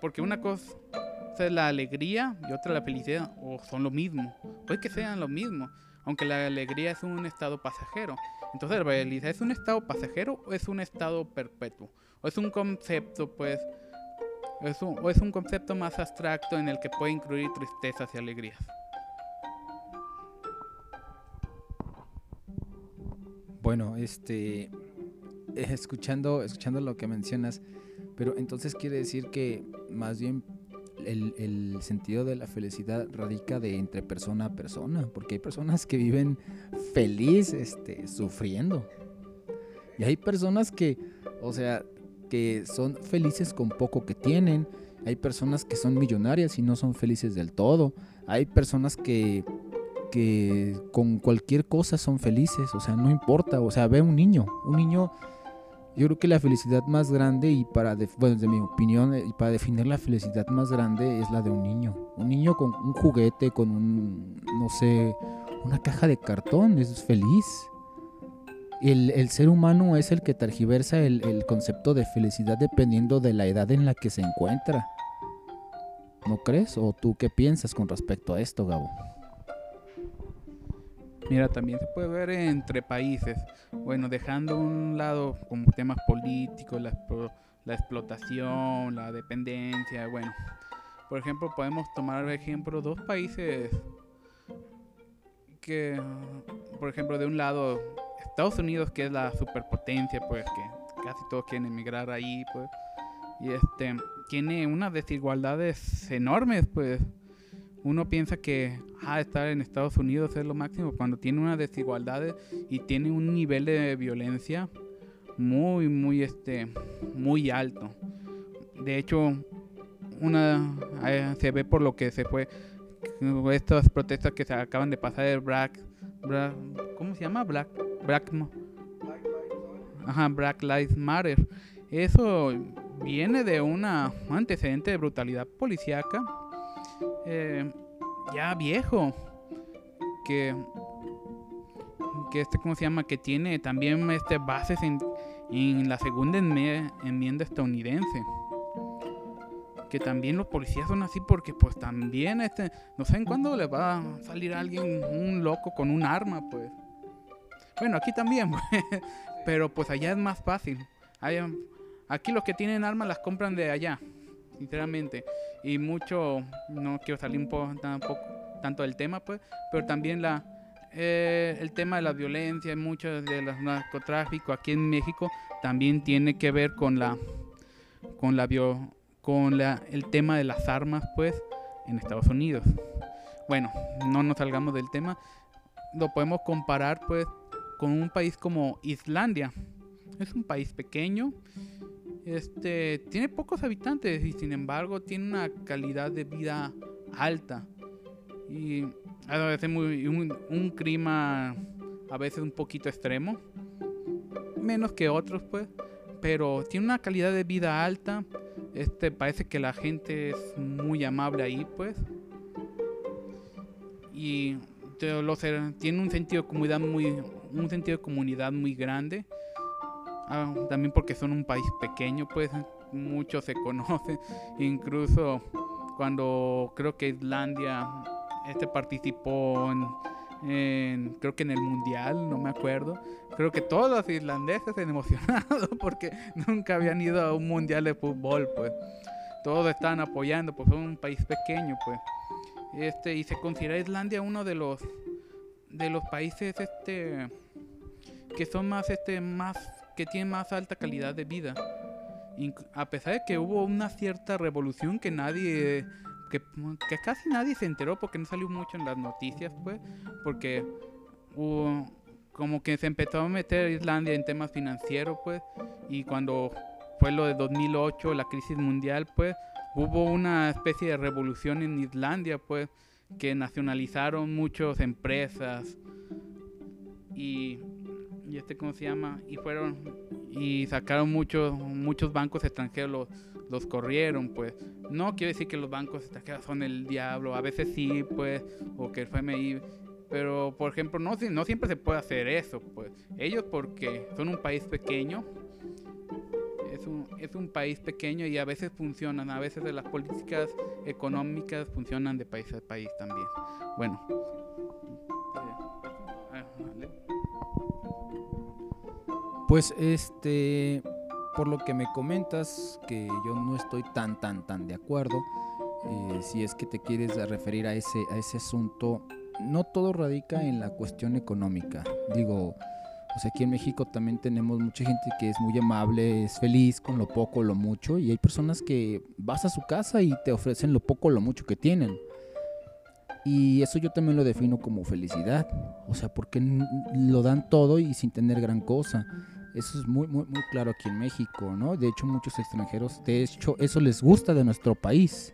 S2: porque una cosa es la alegría y otra la felicidad, o son lo mismo. Puede que sean lo mismo, aunque la alegría es un estado pasajero. Entonces, la felicidad es un estado pasajero o es un estado perpetuo. O es un concepto, pues, es un, o es un concepto más abstracto en el que puede incluir tristezas y alegrías.
S3: Bueno, este, escuchando, escuchando lo que mencionas, pero entonces quiere decir que más bien el, sentido de la felicidad radica de entre persona a persona, porque hay personas que viven feliz este, sufriendo. Y hay personas que, o sea, que son felices con poco que tienen. Hay personas que son millonarias y no son felices del todo. Hay personas que, que con cualquier cosa son felices, o sea, no importa. O sea, ve un niño, un niño yo creo que la felicidad más grande y para, bueno, desde mi opinión, eh, y para definir la felicidad más grande es la de un niño. Un niño con un juguete, con un, no sé, una caja de cartón, es feliz. El, el ser humano es el que tergiversa el, el concepto de felicidad dependiendo de la edad en la que se encuentra. ¿No crees? ¿O tú qué piensas con respecto a esto, Gabo?
S2: Mira, también se puede ver entre países. Bueno, dejando un lado como temas políticos, la, explotación, la dependencia. Bueno, por ejemplo, podemos tomar ejemplo dos países que, por ejemplo, de un lado, Estados Unidos, que es la superpotencia, pues que casi todos quieren emigrar ahí, pues. Y este, tiene unas desigualdades enormes, pues uno piensa que ah, estar en Estados Unidos es lo máximo cuando tiene una desigualdad y tiene un nivel de violencia muy muy este muy alto de hecho una eh, se ve por lo que se fue estas protestas que se acaban de pasar de Black, ¿cómo se llama? Black Black Ajá, Black Lives Matter. Eso viene de una antecedente de brutalidad policíaca eh, ya viejo, que, que este, ¿cómo se llama? Que tiene también este, bases en, en la segunda enmienda estadounidense. Que también los policías son así porque pues también este, no saben cuándo le va a salir alguien, un loco con un arma, pues. Bueno, aquí también, *laughs* pues, pero pues allá es más fácil. aquí los que tienen armas las compran de allá sinceramente. Y mucho, no quiero salir un poco tampoco tanto del tema, pues, pero también la eh, el tema de la violencia, mucho de narcotráfico aquí en México también tiene que ver con la con la bio, con la, el tema de las armas, pues, en Estados Unidos. Bueno, no nos salgamos del tema. Lo podemos comparar, pues, con un país como Islandia. Es un país pequeño este tiene pocos habitantes y sin embargo tiene una calidad de vida alta. Y a veces muy, un, clima a veces un poquito extremo menos que otros pues pero tiene una calidad de vida alta. Este parece que la gente es muy amable ahí pues. Y tiene un sentido de comunidad muy un sentido de comunidad muy grande Ah, también porque son un país pequeño, pues muchos se conocen. *laughs* Incluso cuando creo que Islandia este participó en, en- creo que en el mundial, no me acuerdo. Creo que todos los irlandeses se han emocionado *laughs* porque nunca habían ido a un mundial de fútbol, pues. Todos están apoyando, pues son un país pequeño, pues. Este, y se considera Islandia uno de los de los países este que son más este más que tienen más alta calidad de vida. A pesar de que hubo una cierta revolución que nadie que, que casi nadie se enteró porque no salió mucho en las noticias, pues, porque hubo- como que se empezó a meter Islandia en temas financieros, pues, y cuando fue lo de 2008, la crisis mundial, pues, hubo una especie de revolución en Islandia, pues, que nacionalizaron muchas empresas y, y este, ¿cómo se llama? Y fueron y sacaron muchos muchos bancos extranjeros los, los corrieron, pues. No quiero decir que los bancos extranjeros son el diablo, a veces sí, pues, o que el FMI, pero por ejemplo, no, no siempre se puede hacer eso, pues. Ellos porque son un país pequeño, es un, es un país pequeño y a veces funcionan, a veces las políticas económicas funcionan de país a país también. Bueno.
S3: Pues este, por lo que me comentas, que yo no estoy tan, tan, tan de acuerdo, eh, si es que te quieres referir a ese, a ese asunto, no todo radica en la cuestión económica. Digo, o sea, aquí en México también tenemos mucha gente que es muy amable, es feliz con lo poco, lo mucho, y hay personas que vas a su casa y te ofrecen lo poco, lo mucho que tienen. Y eso yo también lo defino como felicidad. O sea, porque lo dan todo y sin tener gran cosa. Eso es muy, muy, muy claro aquí en México, ¿no? De hecho, muchos extranjeros, de hecho, eso les gusta de nuestro país.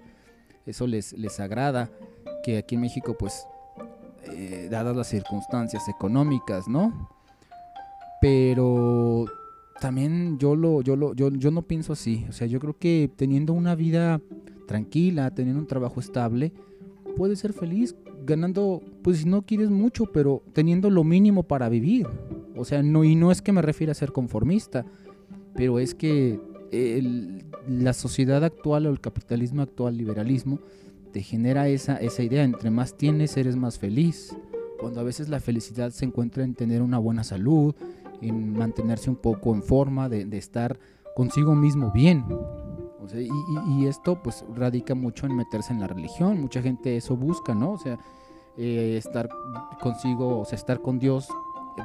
S3: Eso les, les agrada. Que aquí en México, pues, eh, dadas las circunstancias económicas, ¿no? Pero también yo lo, yo lo, yo, yo no pienso así. O sea, yo creo que teniendo una vida tranquila, teniendo un trabajo estable, puedes ser feliz ganando, pues si no quieres mucho, pero teniendo lo mínimo para vivir. O sea, no, y no es que me refiera a ser conformista, pero es que la sociedad actual o el capitalismo actual, liberalismo, te genera esa, esa idea. Entre más tienes, eres más feliz. Cuando a veces la felicidad se encuentra en tener una buena salud, en mantenerse un poco en forma, de, de estar consigo mismo bien. O sea, y esto pues radica mucho en meterse en la religión. Mucha gente eso busca, ¿no? O sea, eh, estar consigo, o sea, estar con Dios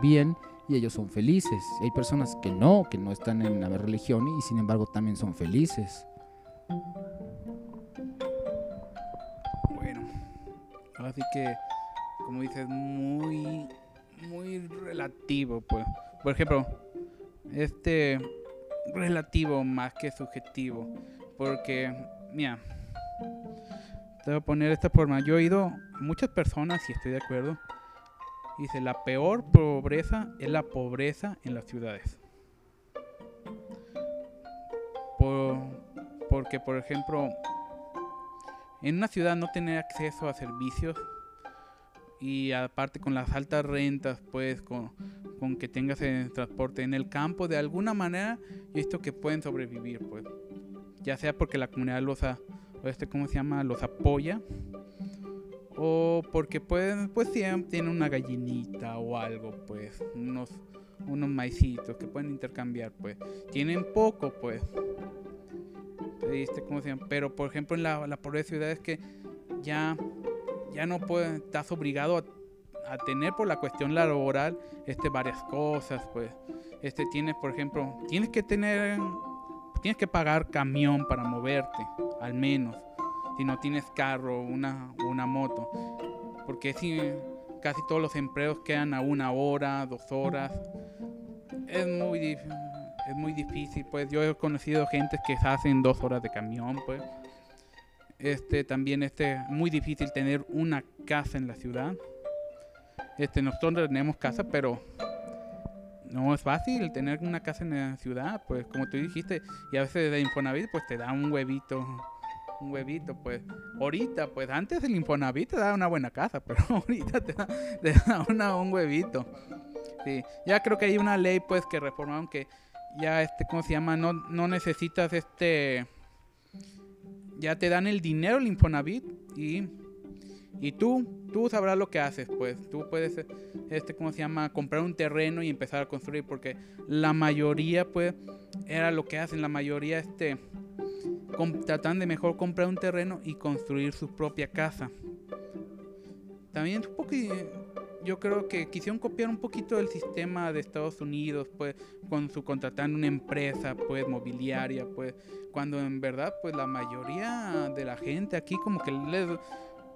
S3: bien y ellos son felices. Hay personas que no, que no están en la religión y sin embargo también son felices.
S2: Bueno, así que, como dices, muy, muy relativo, pues. Por ejemplo, este relativo más que subjetivo, porque, mira, te voy a poner esta forma. Yo he oído a muchas personas y estoy de acuerdo. Dice, la peor pobreza es la pobreza en las ciudades. Por, porque, por ejemplo, en una ciudad no tener acceso a servicios y aparte con las altas rentas, pues con, con que tengas el transporte en el campo, de alguna manera, yo he visto que pueden sobrevivir, pues. Ya sea porque la comunidad los, a- este, ¿cómo se llama? Los apoya. O porque pueden, pues siempre tienen una gallinita o algo, pues. Unos, unos maicitos que pueden intercambiar, pues. Tienen poco, pues. ¿cómo se llama? Pero por ejemplo en la, la pobreza de ciudades que ya, ya no puedes, estás obligado a, a tener por la cuestión laboral este, varias cosas, pues. Este, tienes, por ejemplo, tienes que tener, tienes que pagar camión para moverte, al menos. Si no tienes carro, una, una moto. Porque si casi todos los empleos quedan a una hora, dos horas. Es muy es muy difícil, pues yo he conocido gente que hacen dos horas de camión, pues. Este también este muy difícil tener una casa en la ciudad. Este nosotros tenemos casa, pero no es fácil tener una casa en la ciudad, pues como tú dijiste, y a veces de Infonavit pues te da un huevito, un huevito, pues ahorita, pues antes el Infonavit te da una buena casa, pero *laughs* ahorita te da, te da una, un huevito. Sí, ya creo que hay una ley pues que reformaron que ya este, ¿cómo se llama? No, no necesitas este, ya te dan el dinero el Infonavit y, Y tú, tú sabrás lo que haces, pues. Tú puedes, este, ¿cómo se llama? Comprar un terreno y empezar a construir, porque la mayoría, pues, era lo que hacen. La mayoría, este, tratan de mejor comprar un terreno y construir su propia casa. También un poco, yo creo que quisieron copiar un poquito el sistema de Estados Unidos, pues, con su contratando una empresa, pues, mobiliaria, pues, cuando en verdad, pues, la mayoría de la gente aquí como que les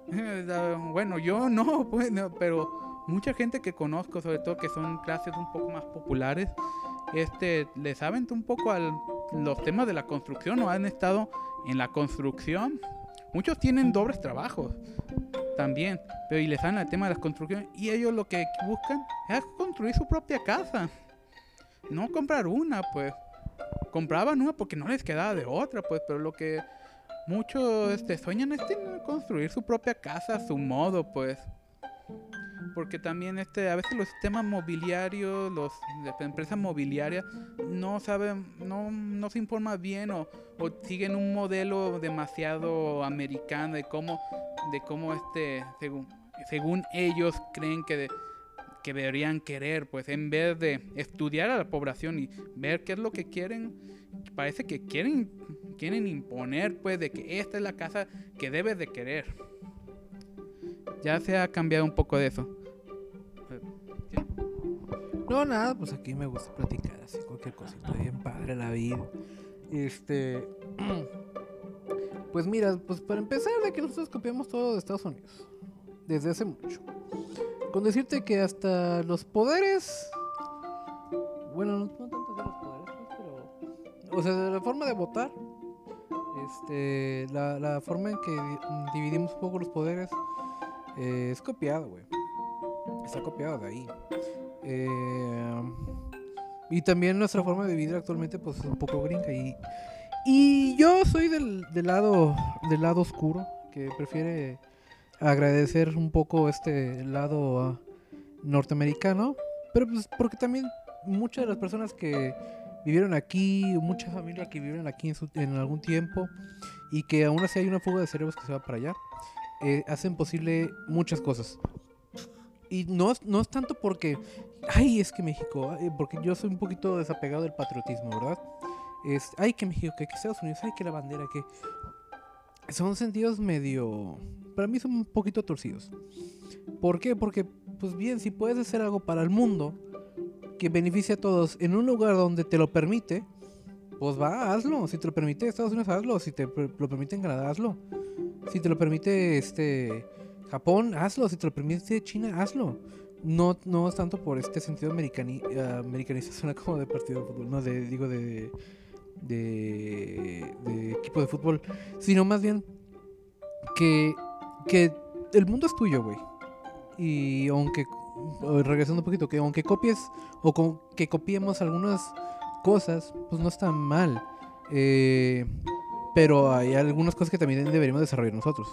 S2: *laughs* bueno, yo *laughs* no, pues, pero mucha gente que conozco, sobre todo que son clases un poco más populares, este, le saben un poco a los temas de la construcción o han estado en la construcción. Muchos tienen dobles trabajos también, pero y les saben el tema de la construcción y ellos lo que buscan es construir su propia casa. No comprar una, pues. Compraban una porque no les quedaba de otra, pues, pero lo que muchos este, sueñan es construir su propia casa a su modo, pues. Porque también este, a veces los sistemas mobiliarios, los, las empresas mobiliarias no saben, no, no se informan bien o, o, siguen un modelo demasiado americano de cómo, de cómo este, según, según ellos creen que, que deberían querer, pues en vez de estudiar a la población y ver qué es lo que quieren, parece que quieren quieren imponer pues de que esta es la casa que debes de querer. Ya se ha cambiado un poco de eso.
S1: No, nada, pues aquí me gusta platicar así, cualquier cosita bien padre la vida. Este. *clears throat* Pues mira, pues para empezar, de que nosotros copiamos todo de Estados Unidos. Desde hace mucho. Con decirte que hasta los poderes. Bueno, no, tanto de los poderes, pues, pero. O sea, la forma de votar este, la, forma en que dividimos un poco los poderes eh, es copiado, güey. Está copiado de ahí. Eh, y también nuestra forma de vivir actualmente pues es un poco gringa y, y yo soy del, del, lado del lado oscuro que prefiere agradecer un poco este lado ah, norteamericano, pero pues porque también muchas de las personas que vivieron aquí, muchas familias que vivieron aquí en, algún tiempo y que aún así hay una fuga de cerebros que se va para allá, eh, hacen posible muchas cosas. Y no, no es tanto porque, ay, es que México, porque yo soy un poquito desapegado del patriotismo, ¿verdad? Es, ay, que México, que, que Estados Unidos, ay, que la bandera, que... Son sentidos medio... Para mí son un poquito torcidos. ¿Por qué? Porque, pues bien, si puedes hacer algo para el mundo, que beneficia a todos en un lugar donde te lo permite, pues va, hazlo. Si te lo permite Estados Unidos, hazlo. Si te lo permite en Canadá, hazlo. Si te lo permite este Japón, hazlo. Si te lo permite China, hazlo. No, no es tanto por este sentido americani americanización *laughs* como de partido de fútbol, no, de, digo de, de equipo de fútbol, sino más bien que, que el mundo es tuyo, güey. Y aunque regresando un poquito, que aunque copies o que copiemos algunas cosas, pues no está mal. Eh, pero hay algunas cosas que también deberíamos desarrollar nosotros.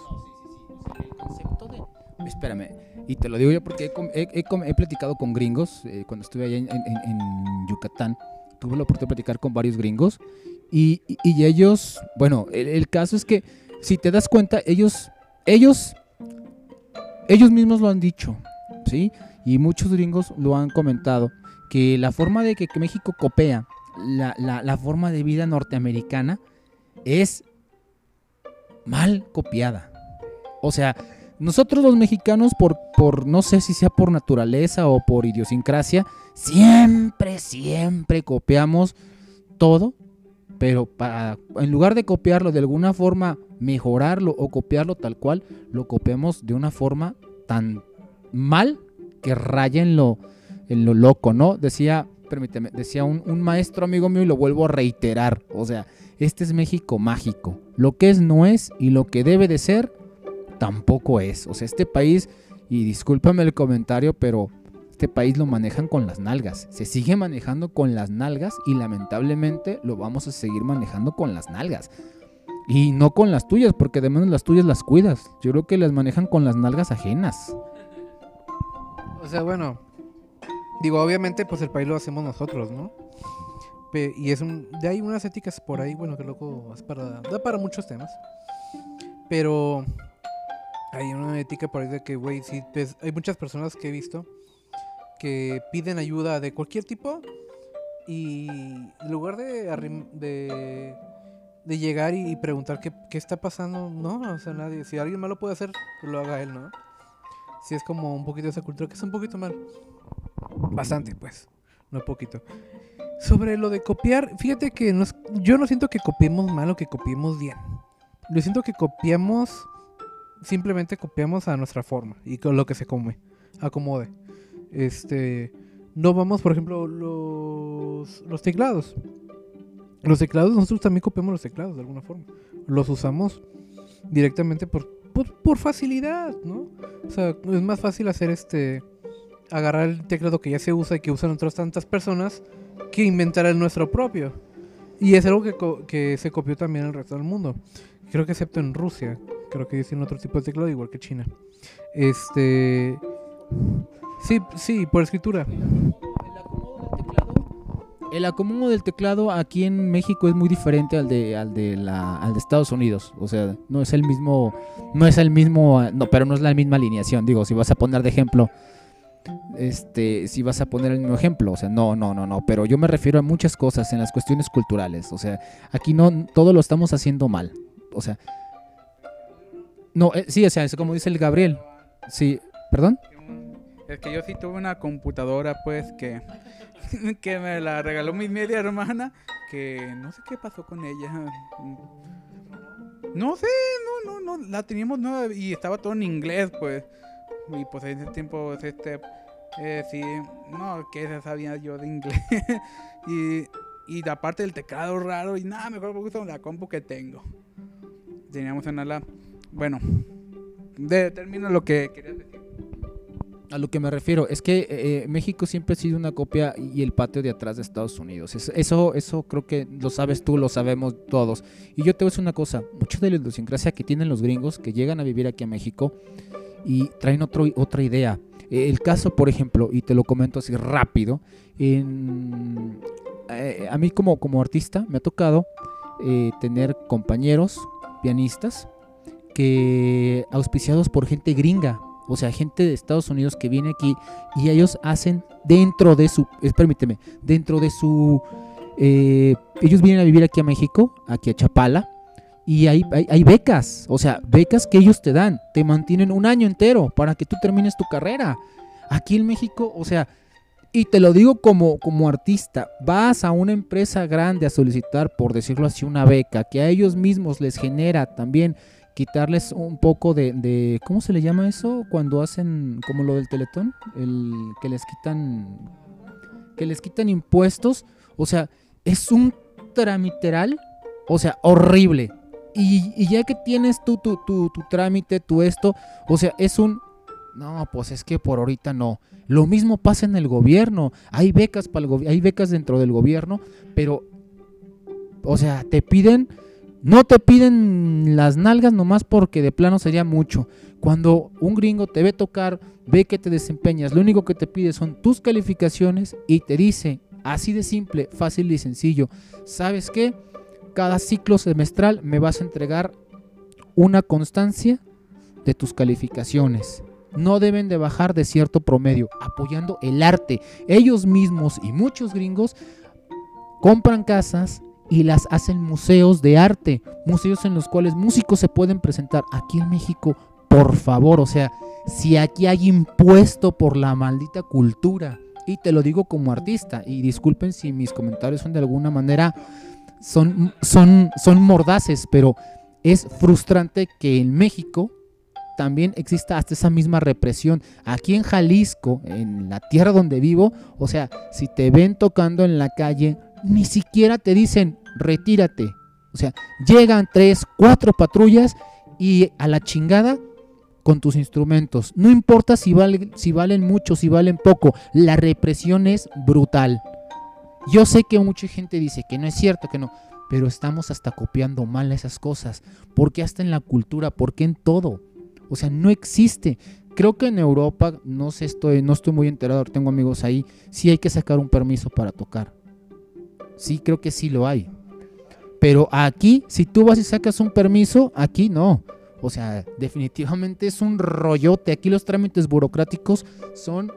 S3: Espérame, y te lo digo yo porque he, platicado con gringos eh, cuando estuve allá en, Yucatán. Tuve la oportunidad de platicar con varios gringos y, ellos, bueno, el, caso es que si te das cuenta, ellos, ellos, ellos mismos lo han dicho, ¿sí? y muchos gringos lo han comentado, que la forma de que, México copia la, forma de vida norteamericana es mal copiada. O sea, nosotros los mexicanos, por, por no sé si sea por naturaleza o por idiosincrasia, siempre, siempre copiamos todo, pero para, en lugar de copiarlo de alguna forma, mejorarlo o copiarlo tal cual, lo copiamos de una forma tan mal que raya en lo, en lo loco, ¿no? Decía, permíteme, decía un, maestro amigo mío y lo vuelvo a reiterar. O sea, este es México mágico. Lo que es no es y lo que debe de ser tampoco es. O sea, este país, y discúlpame el comentario, pero este país lo manejan con las nalgas. Se sigue manejando con las nalgas y lamentablemente lo vamos a seguir manejando con las nalgas. Y no con las tuyas, porque de menos las tuyas las cuidas. Yo creo que las manejan con las nalgas ajenas.
S1: O sea, bueno, digo, obviamente, pues el país lo hacemos nosotros, ¿no? y es un, de ahí unas éticas por ahí, bueno, que loco, es para, da para muchos temas. Pero Hay una ética por ahí de que, güey, sí, pues, hay muchas personas que he visto que piden ayuda de cualquier tipo y en lugar de, de, de llegar y, preguntar qué, qué está pasando, no, o sea, nadie. Si alguien más lo puede hacer, que lo haga él, ¿no? Si es como un poquito de esa cultura, que es un poquito mal. Bastante, pues, no poquito. Sobre lo de copiar, fíjate que no es- yo no siento que copiemos mal o que copiemos bien. Yo siento que copiamos, simplemente copiamos a nuestra forma y con lo que se come, acomode. Este, no vamos, por ejemplo, los, los teclados. Los teclados, nosotros también copiamos los teclados de alguna forma. Los usamos directamente por, por, facilidad, ¿no? O sea, es más fácil hacer este, agarrar el teclado que ya se usa y que usan otras tantas personas que inventar el nuestro propio. Y es algo que, que se copió también en el resto del mundo. Creo que excepto en Rusia. Creo que tienen otro tipo de teclado igual que China. Este... Sí, sí, por escritura.
S3: El acomodo del teclado, aquí en México es muy diferente al de al de la al de Estados Unidos, o sea, no es el mismo no es el mismo, no, pero no es la misma alineación, digo, si vas a poner de ejemplo este, si vas a poner el mismo ejemplo, o sea, no, no, no, no, pero yo me refiero a muchas cosas en las cuestiones culturales, o sea, aquí no todo lo estamos haciendo mal, o sea, no, eh, sí, o sea, es como dice el Gabriel, sí, perdón.
S2: Es que yo sí tuve una computadora, pues, que, *laughs* que me la regaló mi media hermana, que no sé qué pasó con ella. No sé, no, no, no, la teníamos nueva y estaba todo en inglés, pues. Y pues en ese tiempo, pues, este, eh, sí, no, que sabía yo de inglés. *laughs* y, y aparte del teclado raro, y nada, mejor me gusta la compu que tengo. Teníamos una la... Bueno, de, termino lo que quería decir.
S3: A lo que me refiero es que eh, México siempre ha sido una copia y el patio de atrás de Estados Unidos. Es- Eso, eso creo que lo sabes tú, lo sabemos todos. Y yo te voy a decir una cosa, mucho de la idiosincrasia que tienen los gringos que llegan a vivir aquí a México y traen otro, otra idea. Eh, El caso, por ejemplo, y te lo comento así rápido, eh, a mí como, como artista me ha tocado eh, tener compañeros pianistas que auspiciados por gente gringa, o sea, gente de Estados Unidos que viene aquí y ellos hacen dentro de su, eh, permíteme, dentro de su, eh, ellos vienen a vivir aquí a México, aquí a Chapala, y hay, hay, hay becas, o sea, becas que ellos te dan, te mantienen un año entero para que tú termines tu carrera. Aquí en México, o sea, y te lo digo como, como artista, vas a una empresa grande a solicitar, por decirlo así, una beca que a ellos mismos les genera también quitarles un poco de, de- ¿cómo se le llama eso? Cuando hacen como lo del teletón, el que les quitan que les quitan impuestos, o sea, es un tramiteral, o sea, horrible. Y, y ya que tienes tú tu, tu, tu trámite, tu esto, o sea, es un no, pues es que por ahorita no. Lo mismo pasa en el gobierno. Hay becas para el hay becas dentro del gobierno, pero o sea, te piden no te piden las nalgas nomás porque de plano sería mucho. Cuando un gringo te ve tocar, ve que te desempeñas, lo único que te pide son tus calificaciones y te dice, así de simple, fácil y sencillo, ¿sabes qué? Cada ciclo semestral me vas a entregar una constancia de tus calificaciones. No deben de bajar de cierto promedio, apoyando el arte. Ellos mismos y muchos gringos compran casas y las hacen museos de arte, museos en los cuales músicos se pueden presentar. Aquí en México, por favor, o sea, si aquí hay impuesto por la maldita cultura, y te lo digo como artista, y disculpen si mis comentarios son de alguna manera, son, son, son mordaces, pero es frustrante que en México también exista hasta esa misma represión. Aquí en Jalisco, en la tierra donde vivo, o sea, si te ven tocando en la calle, ni siquiera te dicen retírate. O sea, llegan tres, cuatro patrullas y a la chingada con tus instrumentos. No importa si, vale- si valen mucho, si valen poco, la represión es brutal. Yo sé que mucha gente dice que no es cierto, que no, pero estamos hasta copiando mal esas cosas. porque hasta en la cultura? porque en todo? O sea, no existe. Creo que en Europa, no sé, estoy, no estoy muy enterado, tengo amigos ahí, sí hay que sacar un permiso para tocar. Sí, creo que sí lo hay. Pero aquí, si tú vas y sacas un permiso, aquí no. O sea, definitivamente es un rollote. Aquí los trámites burocráticos son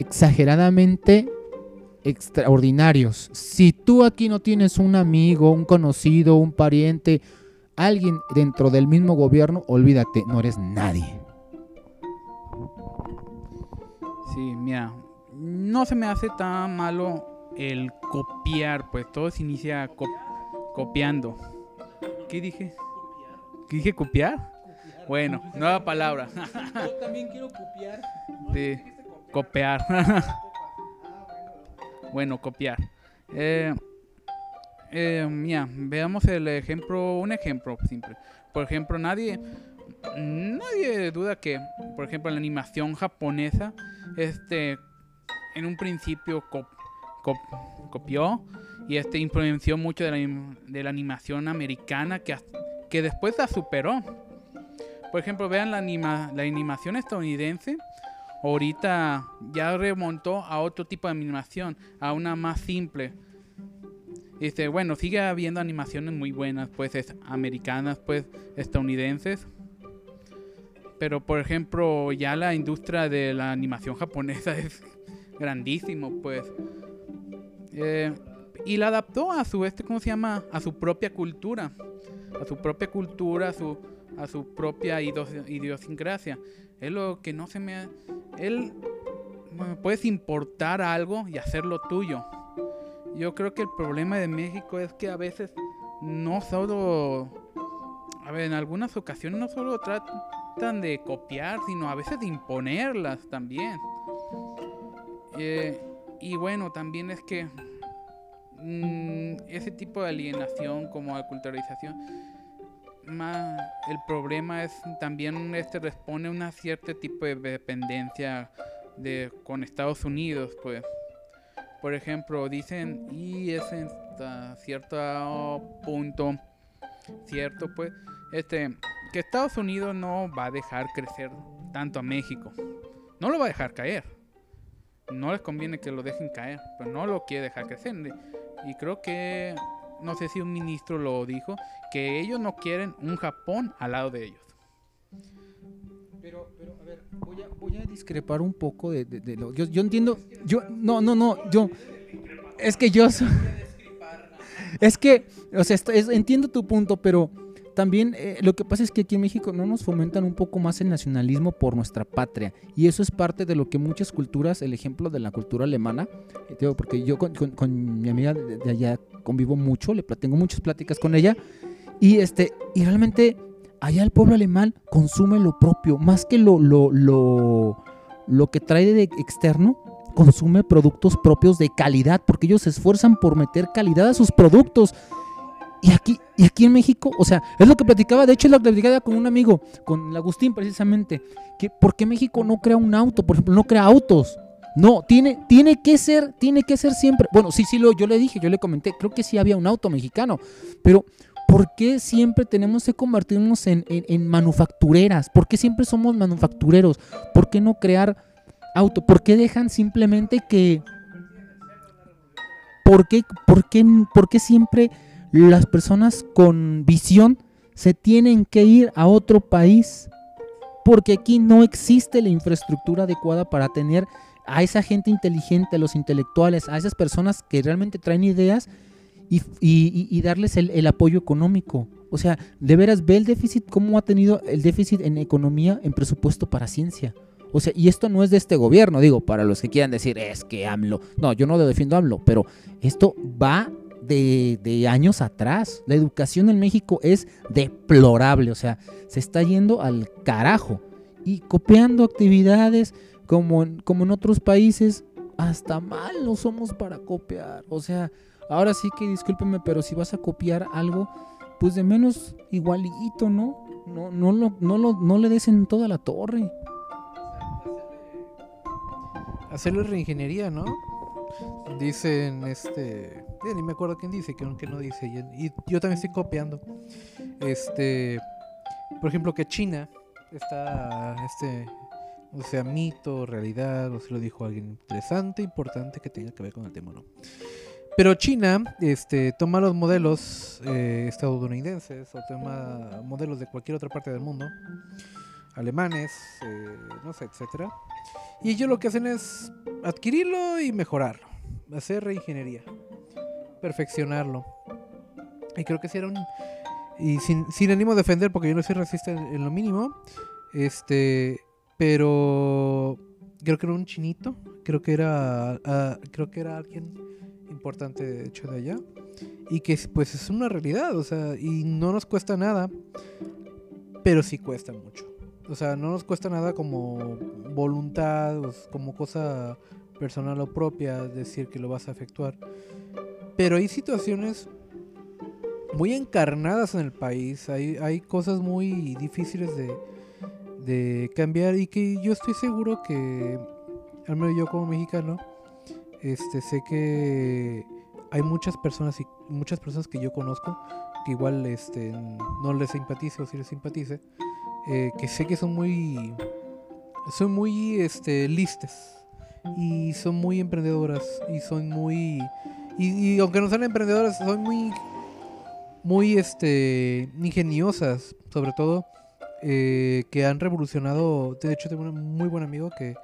S3: exageradamente extraordinarios. Si tú aquí no tienes un amigo, un conocido, un pariente, alguien dentro del mismo gobierno, olvídate, no eres nadie.
S2: Sí, mira, no se me hace tan malo el copiar, pues todo se inicia co- copiando. *laughs* ¿Qué dije? ¿Qué dije copiar? Bueno, nueva palabra. *laughs*
S3: Yo también quiero copiar.
S2: de copiar. *laughs* bueno, copiar. Eh, eh, mira, veamos el ejemplo, un ejemplo simple. Por ejemplo, nadie, nadie duda que, por ejemplo, la animación japonesa, este, en un principio cop- cop- copió y este influenció mucho de la, de la animación americana que, que después la superó. Por ejemplo, vean la, anima- la animación estadounidense ahorita ya remontó a otro tipo de animación, a una más simple. Dice, bueno, sigue habiendo animaciones muy buenas, pues es americanas, pues estadounidenses. Pero por ejemplo, ya la industria de la animación japonesa *laughs* es grandísimo, pues. Eh, y la adaptó a su este, ¿cómo se llama? A su propia cultura. A su propia cultura, a su, a su propia idios- idiosincrasia. Es lo que no se me ha- él bueno, puedes importar algo y hacerlo tuyo. Yo creo que el problema de México es que a veces no solo, a ver, en algunas ocasiones no solo tratan de copiar, sino a veces de imponerlas también. Eh, y bueno, también es que mm, ese tipo de alienación como aculturalización más el problema es también este responde a una cierto tipo de dependencia de con Estados Unidos pues. Por ejemplo dicen y es hasta cierto punto cierto pues este que Estados Unidos no va a dejar crecer tanto a México. No lo va a dejar caer no les conviene que lo dejen caer pero no lo quiere dejar crecer y creo que no sé si un ministro lo dijo, que ellos no quieren un Japón al lado de ellos.
S3: Pero, pero, a ver, voy a, voy a discrepar un poco de, de- de lo. Yo, yo entiendo. Yo, no, no, no. Yo. Es que yo. *laughs* Es que, o sea, entiendo tu punto, pero también eh, lo que pasa es que aquí en México no nos fomentan un poco más el nacionalismo por nuestra patria. Y eso es parte de lo que muchas culturas, el ejemplo de la cultura alemana, eh, porque yo con, mi amiga de, allá convivo mucho, le tengo muchas pláticas con ella. Y, este, y realmente allá el pueblo alemán consume lo propio, más que lo, lo, lo, lo que trae de externo, consume productos propios de calidad, porque ellos se esfuerzan por meter calidad a sus productos. Y aquí, y aquí en México, o sea, es lo que platicaba, de hecho es lo que platicaba con un amigo, con Agustín precisamente, que ¿por qué México no crea un auto? Por ejemplo, no crea autos. No, tiene, tiene que ser, tiene que ser siempre. Bueno, sí, sí, lo, yo le dije, yo le comenté, creo que sí había un auto mexicano, pero ¿por qué siempre tenemos que convertirnos en, en- en manufactureras? ¿Por qué siempre somos manufactureros? ¿Por qué no crear auto? ¿Por qué dejan simplemente que... ¿Por qué, por qué, por qué siempre las personas con visión se tienen que ir a otro país? Porque aquí no existe la infraestructura adecuada para tener a esa gente inteligente, a los intelectuales, a esas personas que realmente traen ideas y, darles el, apoyo económico. O sea, de veras, ve el déficit, cómo ha tenido el déficit en economía, en presupuesto para ciencia. O sea, y esto no es de este gobierno, digo, para los que quieran decir, es que AMLO. No, yo no lo defiendo AMLO, pero esto va de, años atrás. La educación en México es deplorable, o sea, se está yendo al carajo. Y copiando actividades como en, como en otros países, hasta mal no somos para copiar. O sea, ahora sí que discúlpeme, pero si vas a copiar algo, pues de menos igualito, ¿no? No, no, lo, no, lo, no le des en toda la torre.
S1: Hacerle reingeniería, ¿no? Dicen, este... ni me acuerdo quién dice, que, que no dice. Y, y yo también estoy copiando. Este... Por ejemplo, que China está... Este... O sea, mito, realidad, o se lo dijo alguien interesante, importante que tenga que ver con el tema, ¿no? Pero China este, toma los modelos eh, estadounidenses o toma modelos de cualquier otra parte del mundo, alemanes, eh, no sé, etcétera. Y ellos lo que hacen es adquirirlo y mejorarlo, hacer reingeniería, perfeccionarlo. Y creo que si era un... Y sin, sin ánimo de defender, porque yo no soy racista en, en lo mínimo, este, pero creo que era un chinito, creo que era, ah, creo que era alguien importante de hecho de allá y que pues es una realidad, o sea, y no nos cuesta nada, pero sí cuesta mucho. O sea, no nos cuesta nada como voluntad, como cosa personal o propia decir que lo vas a efectuar. Pero hay situaciones muy encarnadas en el país, hay, hay cosas muy difíciles de, de cambiar y que yo estoy seguro que, al menos yo como mexicano, este sé que hay muchas personas y muchas personas que yo conozco que igual este no les simpatice o si les simpatice eh, que sé que son muy son muy este listas y son muy emprendedoras y son muy y, aunque no sean emprendedoras son muy muy este ingeniosas sobre todo eh, que han revolucionado de hecho tengo un muy buen amigo que,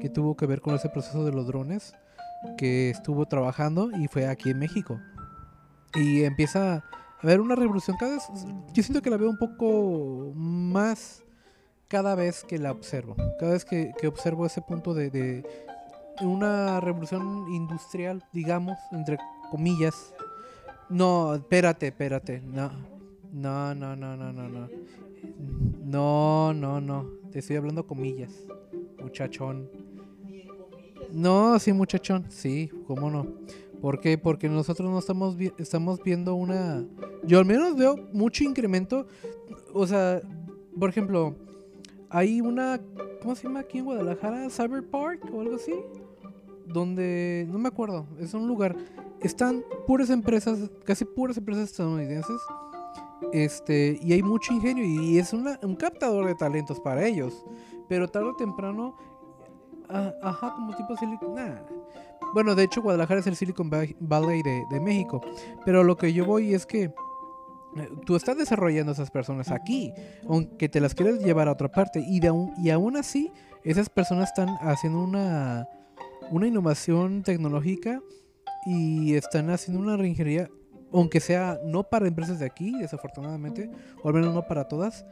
S1: que tuvo que ver con ese proceso de los drones que estuvo trabajando y fue aquí en México. Y empieza a haber una revolución cada vez. Yo siento que la veo un poco más cada vez que la observo. Cada vez que, que observo ese punto de una revolución industrial, digamos, entre comillas. No, espérate, espérate. No, no, no, no, no, no. No, no, no. no. Te estoy hablando comillas, muchachón. No, sí, muchachón, sí, cómo no. ¿Por qué? Porque nosotros no estamos, vi- estamos viendo una... Yo al menos veo mucho incremento. O sea, por ejemplo, hay una... ¿Cómo se llama aquí en Guadalajara? Cyber Park o algo así. Donde... No me acuerdo. Es un lugar. Están puras empresas, casi puras empresas estadounidenses. Este, y hay mucho ingenio y es un captador de talentos para ellos. Pero tarde o temprano ajá, como tipo Silicon. nah. Bueno, de hecho, Guadalajara es el Silicon Va- Valley de, México. Pero lo que yo voy es que eh, tú estás desarrollando esas personas aquí, aunque te las quieres llevar a otra parte. Y, de y aún así, esas personas están haciendo una, una innovación tecnológica y están haciendo una reingeniería, aunque sea no para empresas de aquí, desafortunadamente, o al menos no para todas.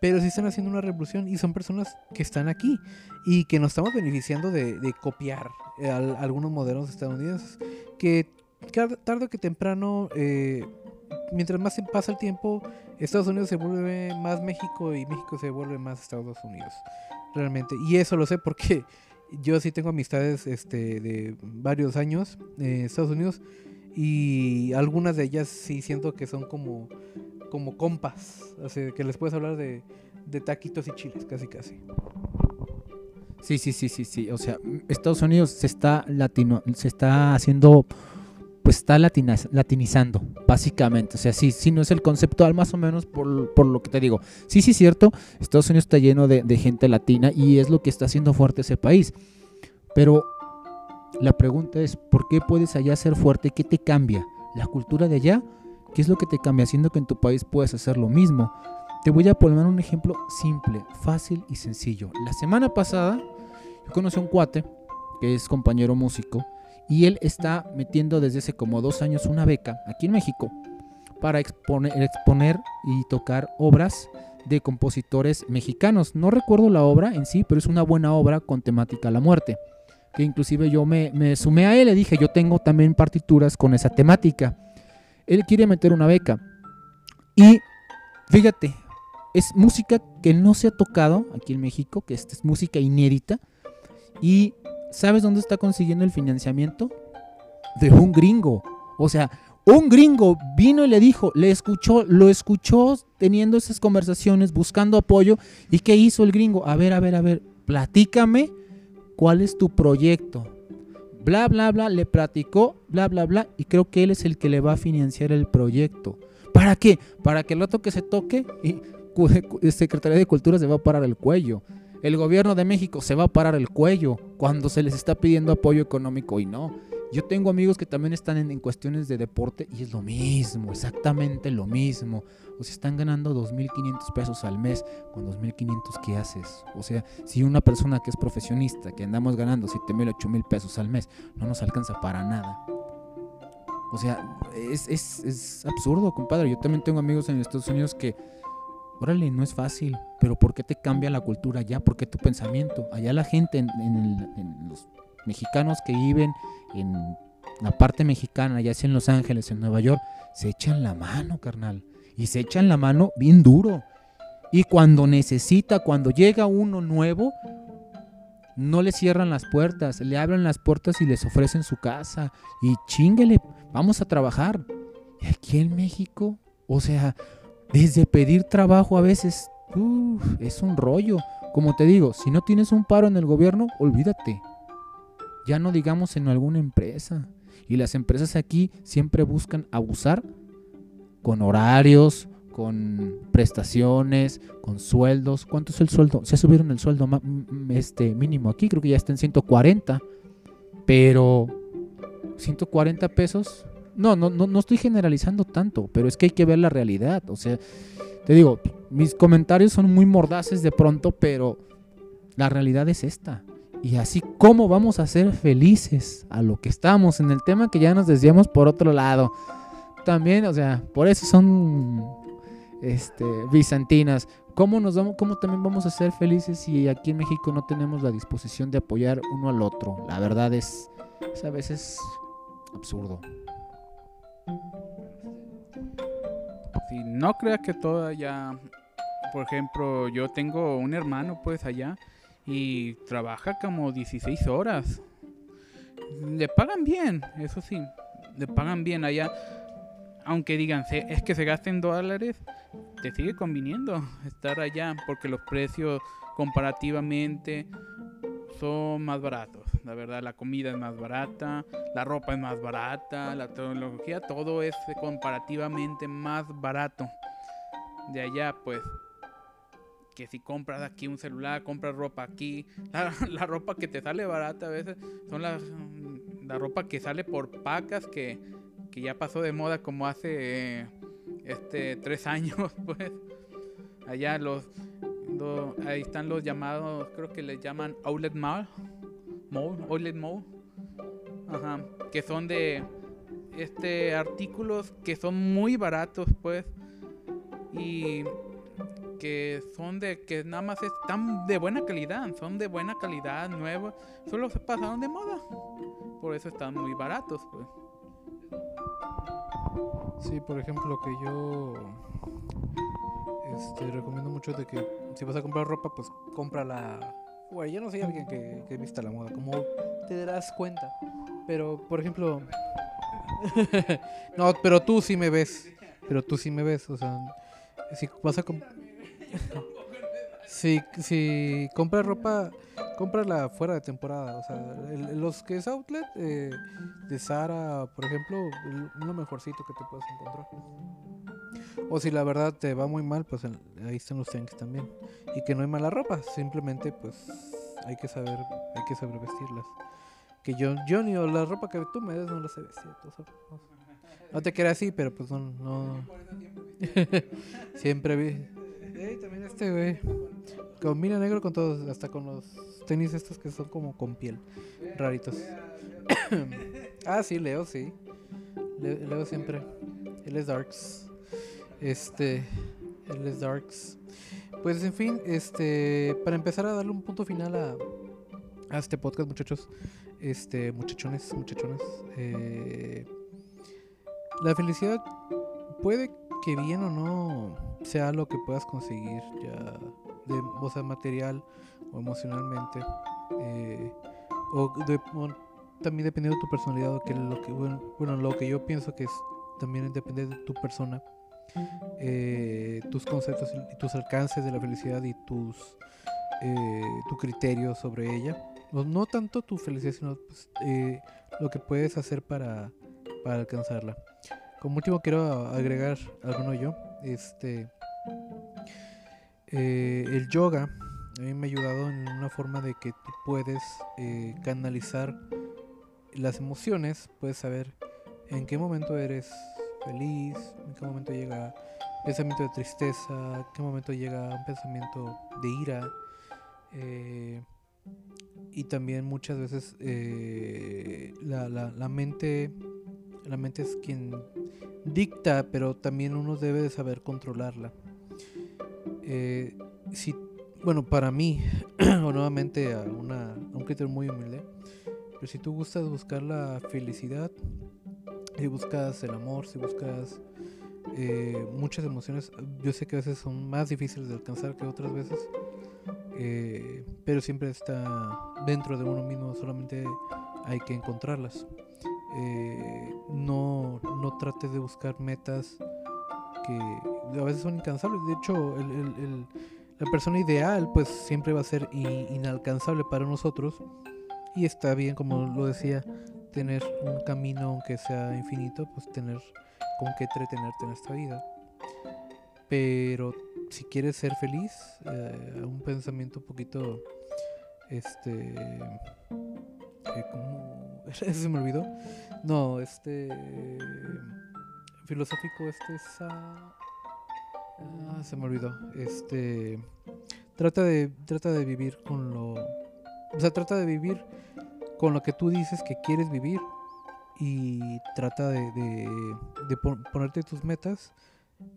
S1: Pero sí están haciendo una revolución y son personas que están aquí y que nos estamos beneficiando de, de copiar eh, al- algunos modelos estadounidenses que tarde o que temprano eh, mientras más pasa el tiempo Estados Unidos se vuelve más México y México se vuelve más Estados Unidos realmente y eso lo sé porque yo sí tengo amistades este de varios años en Estados Unidos y algunas de ellas sí siento que son como como compas así que les puedes hablar de, de taquitos y chiles casi casi
S3: Sí, sí, sí, sí, sí. O sea, Estados Unidos se está latino, se está haciendo, pues está latinizando, básicamente. O sea, sí, sí, no es el conceptual más o menos por, por lo que te digo. Sí, sí, cierto. Estados Unidos está lleno de, de gente latina y es lo que está haciendo fuerte ese país. Pero la pregunta es, ¿por qué puedes allá ser fuerte? ¿Qué te cambia? ¿La cultura de allá? ¿Qué es lo que te cambia haciendo que en tu país puedas hacer lo mismo? Te voy a poner un ejemplo simple, fácil y sencillo. La semana pasada yo conocí a un cuate que es compañero músico y él está metiendo desde hace como dos años una beca aquí en México para exponer, exponer y tocar obras de compositores mexicanos. No recuerdo la obra en sí, pero es una buena obra con temática la muerte. Que inclusive yo me, me sumé a él y dije, yo tengo también partituras con esa temática. Él quiere meter una beca. Y fíjate, es música que no se ha tocado aquí en México, que esta es música inédita. ¿Y sabes dónde está consiguiendo el financiamiento? De un gringo. O sea, un gringo vino y le dijo, le escuchó, lo escuchó teniendo esas conversaciones, buscando apoyo. ¿Y qué hizo el gringo? A ver, a ver, a ver, platícame cuál es tu proyecto. Bla, bla, bla, le platicó, bla, bla, bla. Y creo que él es el que le va a financiar el proyecto. ¿Para qué? Para que el rato que se toque, y *laughs* Secretaría de Cultura se va a parar el cuello. El gobierno de México se va a parar el cuello cuando se les está pidiendo apoyo económico y no. Yo tengo amigos que también están en, cuestiones de deporte y es lo mismo, exactamente lo mismo. O sea, están ganando 2.500 pesos al mes. Con 2.500, ¿qué haces? O sea, si una persona que es profesionista, que andamos ganando 7.000, 8.000 pesos al mes, no nos alcanza para nada. O sea, es absurdo, compadre. Yo también tengo amigos en Estados Unidos que, órale, no es fácil, pero ¿por qué te cambia la cultura allá? ¿Por qué tu pensamiento? Allá la gente, en, en en los mexicanos que viven en la parte mexicana, ya sea en Los Ángeles, en Nueva York, se echan la mano, carnal. Y se echan la mano bien duro. Y cuando necesita, cuando llega uno nuevo, no le cierran las puertas, le abren las puertas y les ofrecen su casa. Y chinguele, vamos a trabajar. Y aquí en México, o sea, desde pedir trabajo a veces, es un rollo. Como te digo, si no tienes un paro en el gobierno, olvídate. Ya no digamos en alguna empresa. Y las empresas aquí siempre buscan abusar con horarios, con prestaciones, con sueldos. ¿Cuánto es el sueldo? Se subieron el sueldo este mínimo aquí, creo que ya está en 140. Pero 140 pesos. No, no, no, no estoy generalizando tanto, pero es que hay que ver la realidad. O sea, te digo, mis comentarios son muy mordaces de pronto, pero la realidad es esta. Y así como vamos a ser felices a lo que estamos en el tema que ya nos desviamos por otro lado. También, o sea, por eso son este, bizantinas. ¿Cómo, nos vamos, ¿Cómo también vamos a ser felices si aquí en México no tenemos la disposición de apoyar uno al otro? La verdad es, es a veces absurdo.
S2: Si no creas que todo allá, por ejemplo, yo tengo un hermano pues allá y trabaja como 16 horas. Le pagan bien, eso sí, le pagan bien allá. Aunque digan, "Se- es que se gasten dólares, te sigue conviniendo estar allá porque los precios comparativamente son más baratos. La verdad, la comida es más barata, la ropa es más barata, la tecnología, todo es comparativamente más barato. De allá, pues, que si compras aquí un celular, compras ropa aquí, *laughs* la, ropa que te sale barata a veces son las mm, la ropa que sale por pacas que, que ya pasó de moda como hace eh, este tres *laughs* años, pues. Allá los, ahí están los llamados, creo que les llaman outlet mall, mall, outlet mall, ajá, que son de este artículos que son muy baratos, pues, y que son de que nada más están de buena calidad, son de buena calidad, nuevos, solo se pasaron de moda, por eso están muy baratos, pues.
S1: Sí, por ejemplo, que yo este, recomiendo mucho de que si vas a comprar ropa, pues cómprala. Bueno, yo no soy alguien que, que vista la moda, como te darás cuenta. Pero, por ejemplo... *laughs* no, pero tú sí me ves. Pero tú sí me ves, o sea, si vas a comprar... si, si compras ropa, cómprala fuera de temporada. O sea, el- los que es outlet eh, de Sara, por ejemplo, lo mejorcito que te puedes encontrar. O si la verdad te va muy mal, pues ahí están los tanks también. Y que no hay mala ropa, simplemente pues hay que saber, hay que saber vestirlas. Que yo, yo ni la ropa que tú me des no la sé vestir. no, te queda así, pero pues no. no. *laughs* Siempre vi. Ey, también este güey. Combina negro con todos, hasta con los tenis estos que son como con piel. Raritos. *coughs* ah, sí, Leo, sí. Le- Leo siempre. Él es Darks. Este. Es Darks. Pues en fin, este. Para empezar a darle un punto final a, este podcast, muchachos. Este, muchachones, muchachones. eh, la felicidad puede que bien o no sea lo que puedas conseguir ya de o sea, material o emocionalmente eh, o también dependiendo de tu personalidad o que lo que bueno, bueno, lo que yo pienso que es también depende de tu persona eh, tus conceptos y tus alcances de la felicidad y tus eh, tu criterio sobre ella. No, tanto tu felicidad sino pues, eh, lo que puedes hacer para, para alcanzarla. Como último quiero agregar alguno yo. Este eh, el yoga a mí me ha ayudado en una forma de que tú puedes canalizar las emociones, puedes saber en qué momento eres feliz, en qué momento llega pensamiento de tristeza, en qué momento llega un pensamiento de ira. eh, y también muchas veces eh, la, la- la mente la mente es quien dicta, pero también uno debe de saber controlarla. Eh, si, bueno, para mí, *clears throat* o nuevamente a, una, a un criterio muy humilde, pero si tú gustas buscar la felicidad, si buscas el amor, si buscas eh, muchas emociones, yo sé que a veces son más difíciles de alcanzar que otras veces, eh, pero siempre está dentro de uno mismo, solamente hay que encontrarlas. Eh, no, no trates de buscar metas que a veces son incansables. De hecho, el- el- la persona ideal pues siempre va a ser i- inalcanzable para nosotros. Y está bien, como lo decía, tener un camino aunque sea infinito, pues tener con qué entretenerte en esta vida. Pero si quieres ser feliz, eh, un pensamiento un poquito, este, eh, ¿cómo? *laughs* se me olvidó. No, este filosófico este es ah, ah, se me olvidó. Este trata de trata de vivir con lo o sea, trata de vivir con lo que tú dices que quieres vivir y trata de, de, de pon- ponerte tus metas.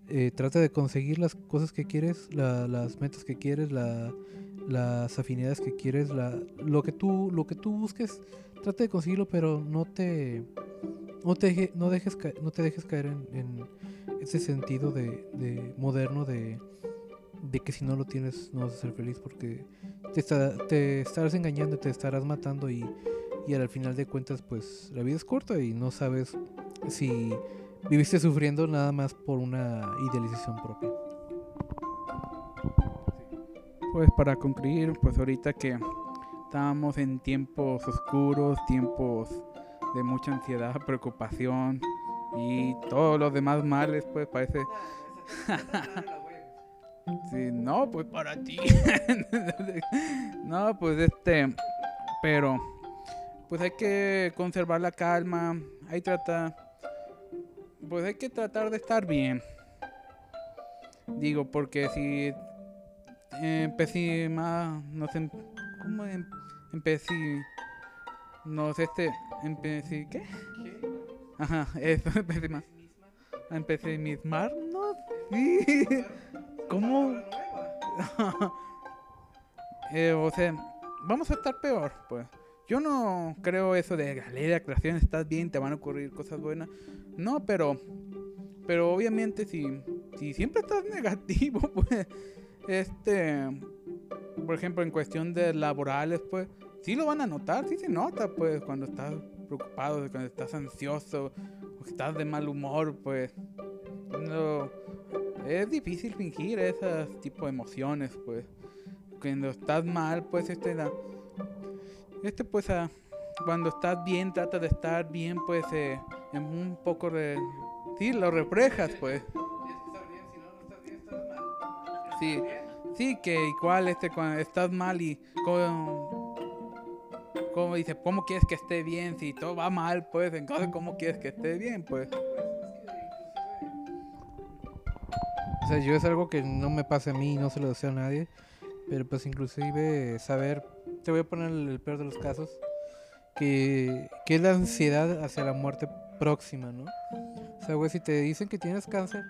S1: eh, trata de conseguir las cosas que quieres, la- las metas que quieres, la- las afinidades que quieres, la, lo que tú lo que tú busques, trata de conseguirlo, pero no te no te, no dejes ca- no te dejes caer en, ese sentido de moderno de, de que si no lo tienes no vas a ser feliz porque te, está- te estarás engañando, te estarás matando y, y al final de cuentas pues la vida es corta y no sabes si viviste sufriendo nada más por una idealización propia.
S2: Pues para concluir, pues ahorita que estábamos en tiempos oscuros, tiempos de mucha ansiedad, *laughs* preocupación y todos los demás males, pues parece... *laughs* *laughs* Sí, no, pues para ti. *laughs* no, pues este, pero pues hay que conservar la calma, hay trata, pues hay que tratar de estar bien. Digo, porque si empecé más, no sé, ¿cómo em- empecé? No sé, este, empecé, ¿qué? Ajá, eso, empecé más. Empecé mismar, no, sí. ¿Cómo? *laughs* Eh, o sea, vamos a estar peor, pues. Yo no creo eso de de atracción, estás bien, te van a ocurrir cosas buenas. No, pero, pero obviamente si, si siempre estás *laughs* negativo, pues, este, por ejemplo, en cuestión de laborales, pues, sí lo van a notar, sí se nota, pues, cuando estás preocupado, cuando estás ansioso, o estás de mal humor, pues, no, es difícil fingir ese tipo de emociones, pues, cuando estás mal, pues, este, da, este, pues, ah, cuando estás bien, trata de estar bien, pues, eh, en un poco de, sí, lo reflejas, pues. Sí, sí, que igual este cuando estás mal y como, como dice, ¿cómo quieres que esté bien? Si todo va mal, pues entonces ¿cómo quieres que esté bien? Pues
S1: O sea, yo es algo que no me pasa a mí no se lo deseo a nadie. Pero pues inclusive saber, te voy a poner el, peor de los casos, que, que es la ansiedad hacia la muerte próxima, ¿no? O sea, güey, si te dicen que tienes cáncer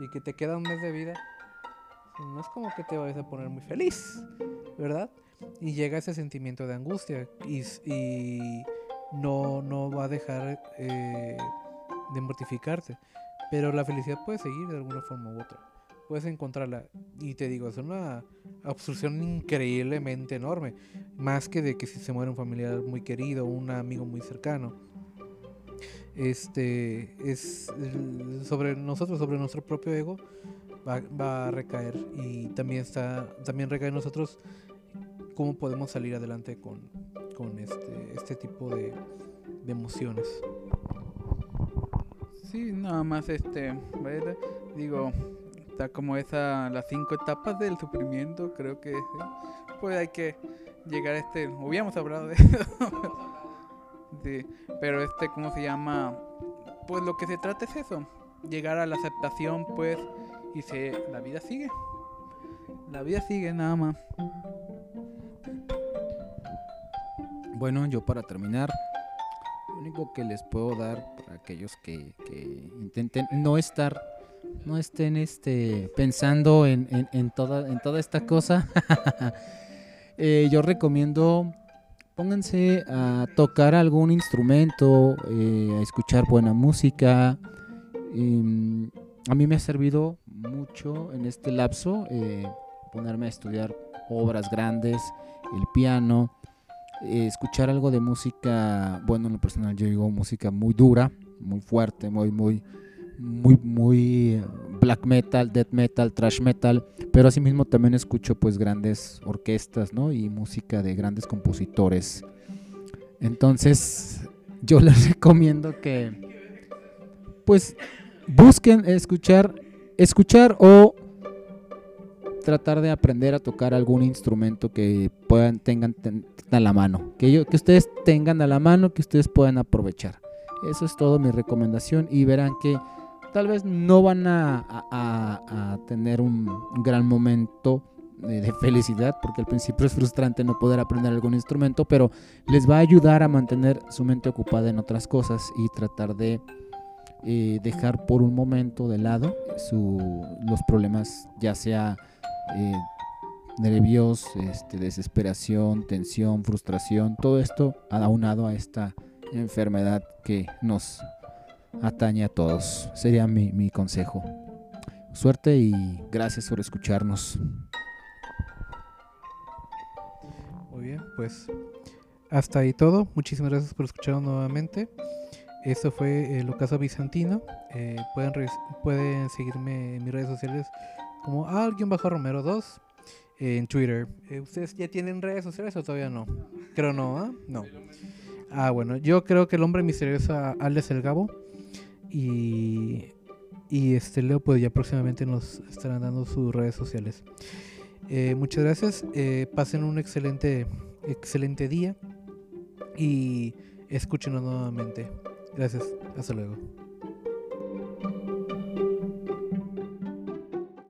S1: y que te queda un mes de vida, no es como que te vayas a poner muy feliz, ¿verdad? Y llega ese sentimiento de angustia y, y no, no va a dejar eh, de mortificarte. Pero la felicidad puede seguir de alguna forma u otra. Puedes encontrarla. Y te digo, es una absorción increíblemente enorme. Más que de que si se muere un familiar muy querido, un amigo muy cercano. Este es sobre nosotros, sobre nuestro propio ego, va, va a recaer. Y también está, también recae en nosotros cómo podemos salir adelante con, con este, este tipo de emociones.
S2: Sí, nada más este, digo, está como esa, las cinco etapas del sufrimiento, creo que pues hay que llegar a este, hubiéramos hablado de eso. *laughs* Sí, pero este, ¿cómo se llama? Pues lo que se trata es eso, llegar a la aceptación, pues, y se, la vida sigue. La vida sigue nada más.
S3: Bueno, yo para terminar, único que les puedo dar para aquellos que, que intenten no estar, no estén este, pensando en, en- en toda, en toda esta cosa, *laughs* eh, yo recomiendo pónganse a tocar algún instrumento, eh, a escuchar buena música. Em, a mí me ha servido mucho en este lapso eh, ponerme a estudiar obras grandes, el piano, eh, escuchar algo de música, bueno, en lo personal yo digo música muy dura, muy fuerte, muy, muy, muy, muy eh, black metal, death metal, thrash metal, pero asimismo también escucho pues grandes orquestas, ¿no? Y música de grandes compositores. Entonces, yo *laughs* les recomiendo que pues busquen escuchar, escuchar o tratar de aprender a tocar algún instrumento que puedan tengan ten- a la mano, que yo, que ustedes tengan a la mano, que ustedes puedan aprovechar. Eso es todo mi recomendación y verán que tal vez no van a tener un gran momento eh, de felicidad, porque al principio es frustrante no poder aprender algún instrumento, pero les va a ayudar a mantener su mente ocupada en otras cosas y tratar de eh, dejar por un momento de lado su- los problemas, ya sea eh, nervios, este, desesperación, tensión, frustración, todo esto aunado a esta enfermedad que nos atañe a todos. Sería mi, mi consejo. Suerte y gracias por escucharnos.
S1: Muy bien, pues hasta ahí todo. Muchísimas gracias por escucharnos nuevamente. Esto fue el Ocaso Bizantino. Eh, pueden, pueden seguirme en mis redes sociales como alguien-romero 2 en Twitter. Eh, ¿Ustedes ya tienen redes sociales o todavía no? Creo no, ¿ah? No. Ah, bueno, yo creo que el hombre misterioso Alex el Gabo. Y, y este Leo, pues ya próximamente nos estarán dando sus redes sociales. Eh, muchas gracias. eh, pasen un excelente, excelente día y escúchenos nuevamente. Gracias. Hasta luego.